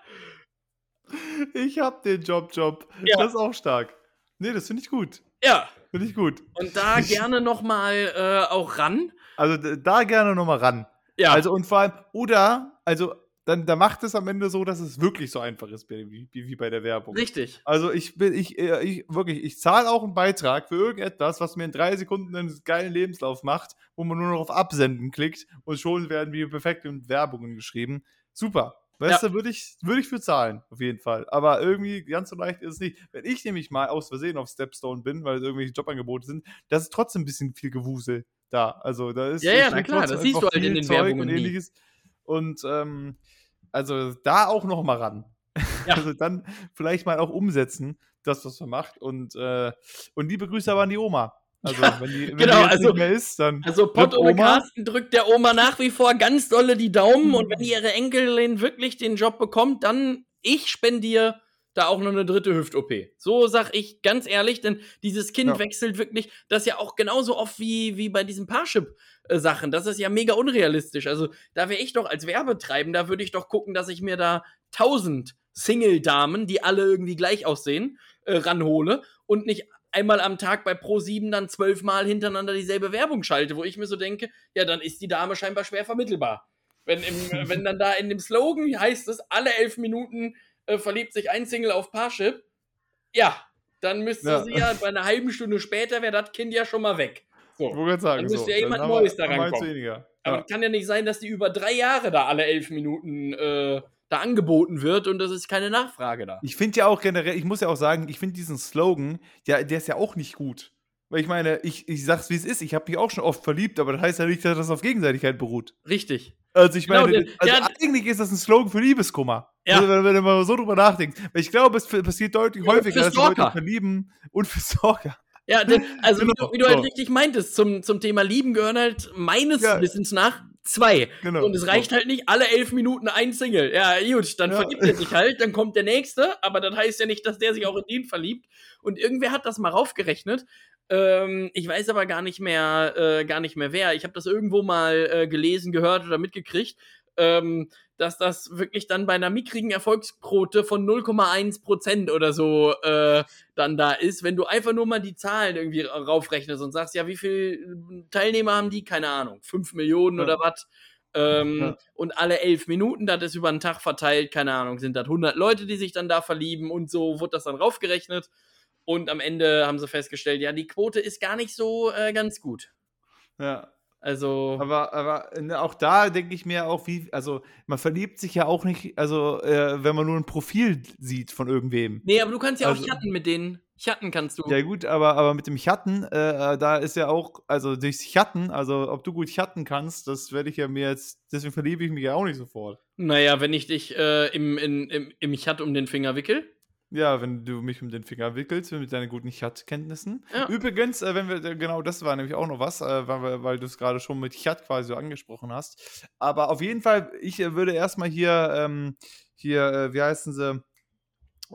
Ich hab den Job, Job. Ja. Das ist auch stark. Nee, das finde ich gut. Ja. Finde ich gut. Und da gerne nochmal äh, auch ran. Also da gerne nochmal ran. Ja. Also und vor allem, oder, also dann da macht es am Ende so, dass es wirklich so einfach ist, wie, wie, bei der Werbung. richtig. Also ich bin, ich, äh, ich wirklich, ich zahle auch einen Beitrag für irgendetwas, was mir in drei Sekunden einen geilen Lebenslauf macht, wo man nur noch auf Absenden klickt und schon werden wie perfekte Werbungen geschrieben. Super. Weißt du, würde ich, würde ich für zahlen, auf jeden Fall. Aber irgendwie ganz so leicht ist es nicht. Wenn ich nämlich mal aus Versehen auf Stepstone bin, weil es irgendwelche Jobangebote sind, das ist trotzdem ein bisschen viel Gewusel da. Also da ist Ja, ja, na klar, das siehst du halt in den Zeug Werbungen und nie. Und ähm, also da auch noch mal ran. Ja. Also dann vielleicht mal auch umsetzen, das, was man macht. Und, äh, und liebe Grüße aber an die Oma. Also, Ja, wenn die, wenn genau, die also- nicht mehr ist, dann. Also Pott ohne Carsten drückt der Oma nach wie vor ganz dolle die Daumen und wenn ihre Enkelin wirklich den Job bekommt, dann ich spendiere da auch noch eine dritte Hüft-OP. So sag ich ganz ehrlich, denn dieses Kind Ja. wechselt wirklich, das ja auch genauso oft wie, wie bei diesen Parship-Sachen. Das ist ja mega unrealistisch. Also da wäre ich doch als Werbetreibender, würde ich doch gucken, dass ich mir da tausend Single-Damen, die alle irgendwie gleich aussehen, äh, ranhole und nicht einmal am Tag bei Pro7 dann zwölfmal hintereinander dieselbe Werbung schalte, wo ich mir so denke, ja, dann ist die Dame scheinbar schwer vermittelbar. Wenn, im, äh, wenn dann da in dem Slogan heißt es, alle elf Minuten äh, verliebt sich ein Single auf Parship, ja, dann müsste Ja. sie ja bei einer halben Stunde später wäre das Kind ja schon mal weg. So. Ich wollte sagen, Dann müsste so, ja jemand Neues da rankommen. weniger. Aber Ja. es kann ja nicht sein, dass die über drei Jahre da alle elf Minuten äh, da angeboten wird und es ist keine Nachfrage da. Ich finde ja auch generell, ich muss ja auch sagen, ich finde diesen Slogan, ja, der ist ja auch nicht gut. Weil ich meine, ich, ich sag's wie es ist, ich habe mich auch schon oft verliebt, aber das heißt ja nicht, dass das auf Gegenseitigkeit beruht. Richtig. Also ich Genau, meine, der- also ja, eigentlich ist das ein Slogan für Liebeskummer. Ja. Also, wenn, wenn du mal so drüber nachdenkst. Weil ich glaube, es passiert deutlich Ja, häufiger, für dass Leute verlieben und für Stalker. Ja, denn, also wie, Genau, du, wie du halt so. richtig meintest, zum, zum Thema Lieben gehören halt meines Ja. Wissens nach zwei. Genau. Und es reicht halt nicht alle elf Minuten ein Single. Ja, gut, dann Ja. verliebt er sich halt, dann kommt der nächste, aber das heißt ja nicht, dass der sich auch in den verliebt. Und irgendwer hat das mal raufgerechnet. Ähm, ich weiß aber gar nicht mehr, äh, gar nicht mehr wer. Ich habe das irgendwo mal äh, gelesen, gehört oder mitgekriegt, ähm, dass das wirklich dann bei einer mickrigen Erfolgsquote von 0,1 Prozent oder so äh, dann da ist, wenn du einfach nur mal die Zahlen irgendwie ra- raufrechnest und sagst, ja, wie viele Teilnehmer haben die? Keine Ahnung, 5 Millionen Ja. oder was? Ähm, Ja. Und alle elf Minuten, das ist über den Tag verteilt, keine Ahnung, sind das 100 Leute, die sich dann da verlieben und so wurde das dann raufgerechnet. Und am Ende haben sie festgestellt, ja, die Quote ist gar nicht so äh, ganz gut. Ja. Also, Aber, aber ne, auch da denke ich mir auch, wie, also man verliebt sich ja auch nicht, also äh, wenn man nur ein Profil sieht von irgendwem. nee, aber du kannst ja Also- auch chatten mit denen. Chatten kannst du. Ja gut, aber, aber mit dem Chatten, äh, da ist ja auch, also durchs Chatten, also ob du gut chatten kannst, das werde ich ja mir jetzt, deswegen verliebe ich mich ja auch nicht sofort. Naja, wenn ich dich äh, im, in, im, im Chat um den Finger wickel. Ja, wenn du mich um den Finger wickelst mit deinen guten Chat-Kenntnissen. Ja. Übrigens, äh, wenn wir, äh, genau das war nämlich auch noch was, äh, weil, weil du es gerade schon mit Chat quasi so angesprochen hast. Aber auf jeden Fall, ich äh, würde erstmal hier, ähm, hier, äh, wie heißen sie,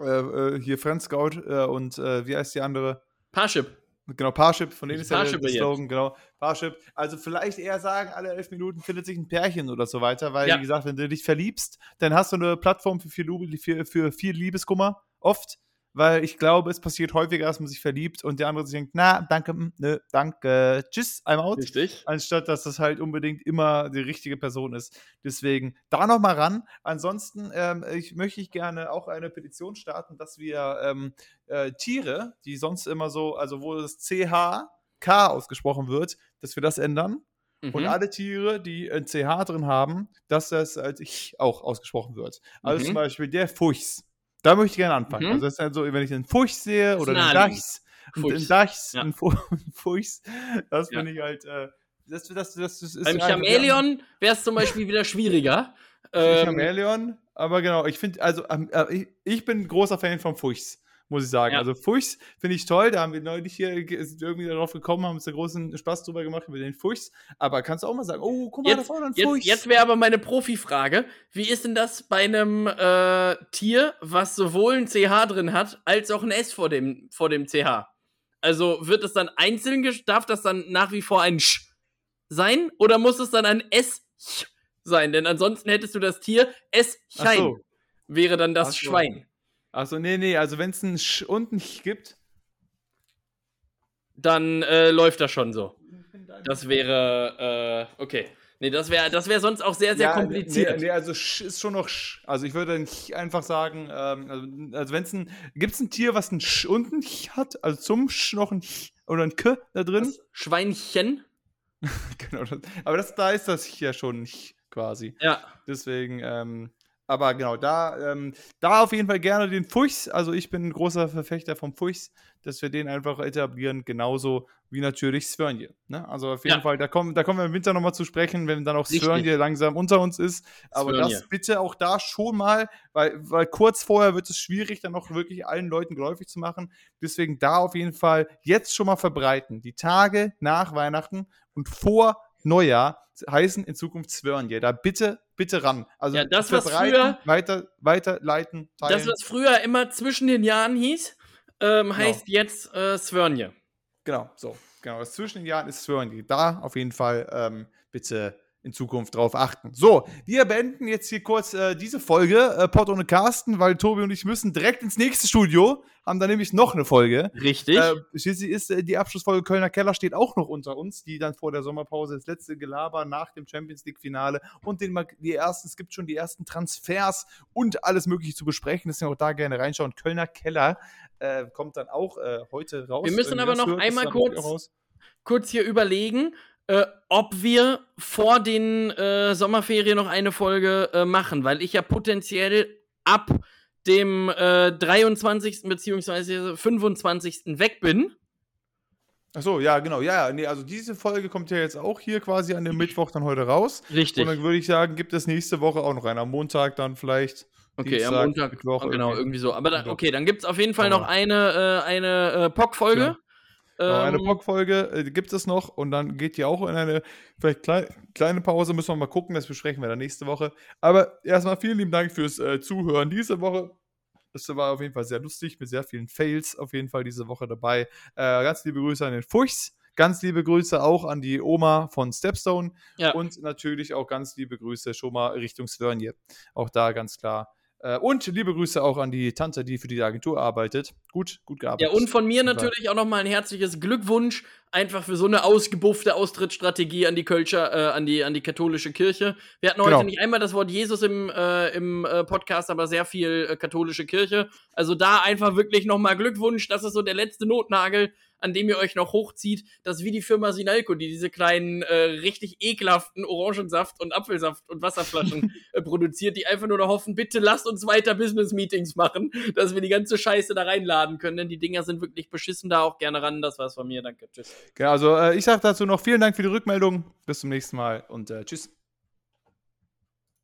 äh, hier Friendscout äh, und wie heißt die andere? Parship. Genau, Parship, von denen ist ja der, der jetzt. Slogan, genau. Parship. Also vielleicht eher sagen, alle elf Minuten findet sich ein Pärchen oder so weiter, weil, Ja. wie gesagt, wenn du dich verliebst, dann hast du eine Plattform für viel, für, für viel Liebeskummer, oft. Weil ich glaube, es passiert häufiger, dass man sich verliebt und der andere sich denkt, na, danke, mm, nö, danke, tschüss, I'm out. Richtig. Anstatt dass das halt unbedingt immer die richtige Person ist. Deswegen da noch mal ran. Ansonsten ähm, ich, möchte ich gerne auch eine Petition starten, dass wir ähm, äh, Tiere, die sonst immer so, also wo das CH ausgesprochen wird, dass wir das ändern. Und Mhm. alle Tiere, die ein CH drin haben, dass das als ich auch ausgesprochen wird. Also Mhm. zum Beispiel der Fuchs. Da möchte ich gerne anfangen. Mhm. Also das ist halt so, wenn ich einen Fuchs sehe oder einen. Dachs, einen. Dachs, Ja. einen Fu- einen Fuchs, das Ja. finde ich halt, äh, das, das, das, das ist Beim einfach- Chameleon wäre es zum Beispiel wieder schwieriger. Ähm, Chameleon, aber genau, ich finde, also ähm, äh, ich, ich bin ein großer Fan von Fuchs, muss ich sagen. Ja. Also Fuchs finde ich toll, da haben wir neulich hier irgendwie darauf gekommen, haben uns da großen Spaß drüber gemacht über den Fuchs. Aber kannst du auch mal sagen, oh, guck mal, da Jetzt, vorne ein jetzt, Fuchs. jetzt wäre aber meine Profifrage: Wie ist denn das bei einem äh, Tier, was sowohl ein CH drin hat, als auch ein S vor dem, vor dem CH? Also wird es dann einzeln, darf das dann nach wie vor ein Sch sein oder muss es dann ein S sein? Denn ansonsten hättest du das Tier S Ach so. wäre dann das so. Schwein. Achso, nee, nee, also wenn es ein Sch und ein Ch gibt. Dann äh, läuft das schon so. Das wäre, äh, okay. Nee, das wäre das wär sonst auch sehr, sehr Ja, kompliziert. Nee, nee, also Sch ist schon noch Sch. Also ich würde nicht einfach sagen, ähm, also, also wenn es ein, gibt es ein Tier, was ein Sch und ein Ch hat, also zum Sch noch ein Ch oder ein K da drin? Das Schweinchen. Genau, das, aber das, da ist das ja schon Ch quasi. Ja. Deswegen, ähm, aber genau, da, ähm, da auf jeden Fall gerne den Fuchs. Also ich bin ein großer Verfechter vom Fuchs, dass wir den einfach etablieren, genauso wie natürlich Svörnje. Ne? Also auf jeden Ja. Fall, da kommen, da kommen wir im Winter nochmal zu sprechen, wenn dann auch Richtig. Svörnje langsam unter uns ist. Aber Svörnje. das bitte auch da schon mal, weil, weil kurz vorher wird es schwierig, dann auch wirklich allen Leuten geläufig zu machen. Deswegen da auf jeden Fall jetzt schon mal verbreiten. Die Tage nach Weihnachten und vor Neujahr heißen in Zukunft Svörnje. Da bitte, bitte ran. Also Ja, das, was früher- weiter, weiterleiten, teilen. Das, was früher immer zwischen den Jahren hieß, ähm, heißt jetzt äh, Svörnje. Genau, so. Genau, das zwischen den Jahren ist Svörnje. Da auf jeden Fall ähm, bitte in Zukunft drauf achten. So, wir beenden jetzt hier kurz äh, diese Folge, äh, Pod ohne Carsten, weil Tobi und ich müssen direkt ins nächste Studio, haben da nämlich noch eine Folge. Richtig. Äh, schließlich ist äh, die Abschlussfolge Kölner Keller steht auch noch unter uns, die dann vor der Sommerpause das letzte Gelaber nach dem Champions League Finale und den die ersten, es gibt schon die ersten Transfers und alles mögliche zu besprechen. Deswegen auch da gerne reinschauen. Kölner Keller äh, kommt dann auch äh, heute raus. Wir müssen ihr aber noch einmal kurz-. Kurz hier überlegen, äh, ob wir vor den äh, Sommerferien noch eine Folge äh, machen, weil ich ja potenziell ab dem äh, 23. bzw. 25. weg bin. Achso, ja, genau. Ja, ja, nee, also diese Folge kommt ja jetzt auch hier quasi an dem Mittwoch dann heute raus. Richtig. Und dann würde ich sagen, gibt es nächste Woche auch noch einen. Am Montag dann vielleicht. Okay, am Dienstag, Montag, Mittwoch genau, irgendwie. irgendwie so. Aber dann, Mittwoch. okay, dann gibt es auf jeden Fall noch eine, äh, eine äh, POC-Folge. Genau, eine Ähm, Bock-Folge äh, gibt es noch und dann geht die auch in eine vielleicht klei kleine Pause. Müssen wir mal gucken, das besprechen wir dann nächste Woche. Aber erstmal vielen lieben Dank fürs äh, Zuhören diese Woche. Das war auf jeden Fall sehr lustig, mit sehr vielen Fails auf jeden Fall diese Woche dabei. Äh, ganz liebe Grüße an den Fuchs. Ganz liebe Grüße auch an die Oma von Stepstone. Ja. Und natürlich auch ganz liebe Grüße schon mal Richtung Svörnje. Auch da ganz klar. Äh, und liebe Grüße auch an die Tante, die für die Agentur arbeitet. Gut, gut Ja, gearbeitet. und von mir natürlich auch nochmal ein herzliches Glückwunsch einfach für so eine ausgebuffte Austrittsstrategie an die Kölscher, äh, an die, an die katholische Kirche. Wir hatten heute Genau. nicht einmal das Wort Jesus im, äh, im äh, Podcast, aber sehr viel äh, katholische Kirche. Also da einfach wirklich nochmal Glückwunsch. Das ist so der letzte Notnagel, an dem ihr euch noch hochzieht. Das ist wie die Firma Sinalco, die diese kleinen, äh, richtig ekelhaften Orangensaft und Apfelsaft und Wasserflaschen äh, produziert, die einfach nur noch hoffen, bitte lasst uns weiter Business-Meetings machen, dass wir die ganze Scheiße da reinladen können, denn die Dinger sind wirklich beschissen, da auch gerne ran. Das war's von mir, danke, tschüss. Genau, also äh, ich sage dazu noch vielen Dank für die Rückmeldung. Bis zum nächsten Mal und äh, tschüss.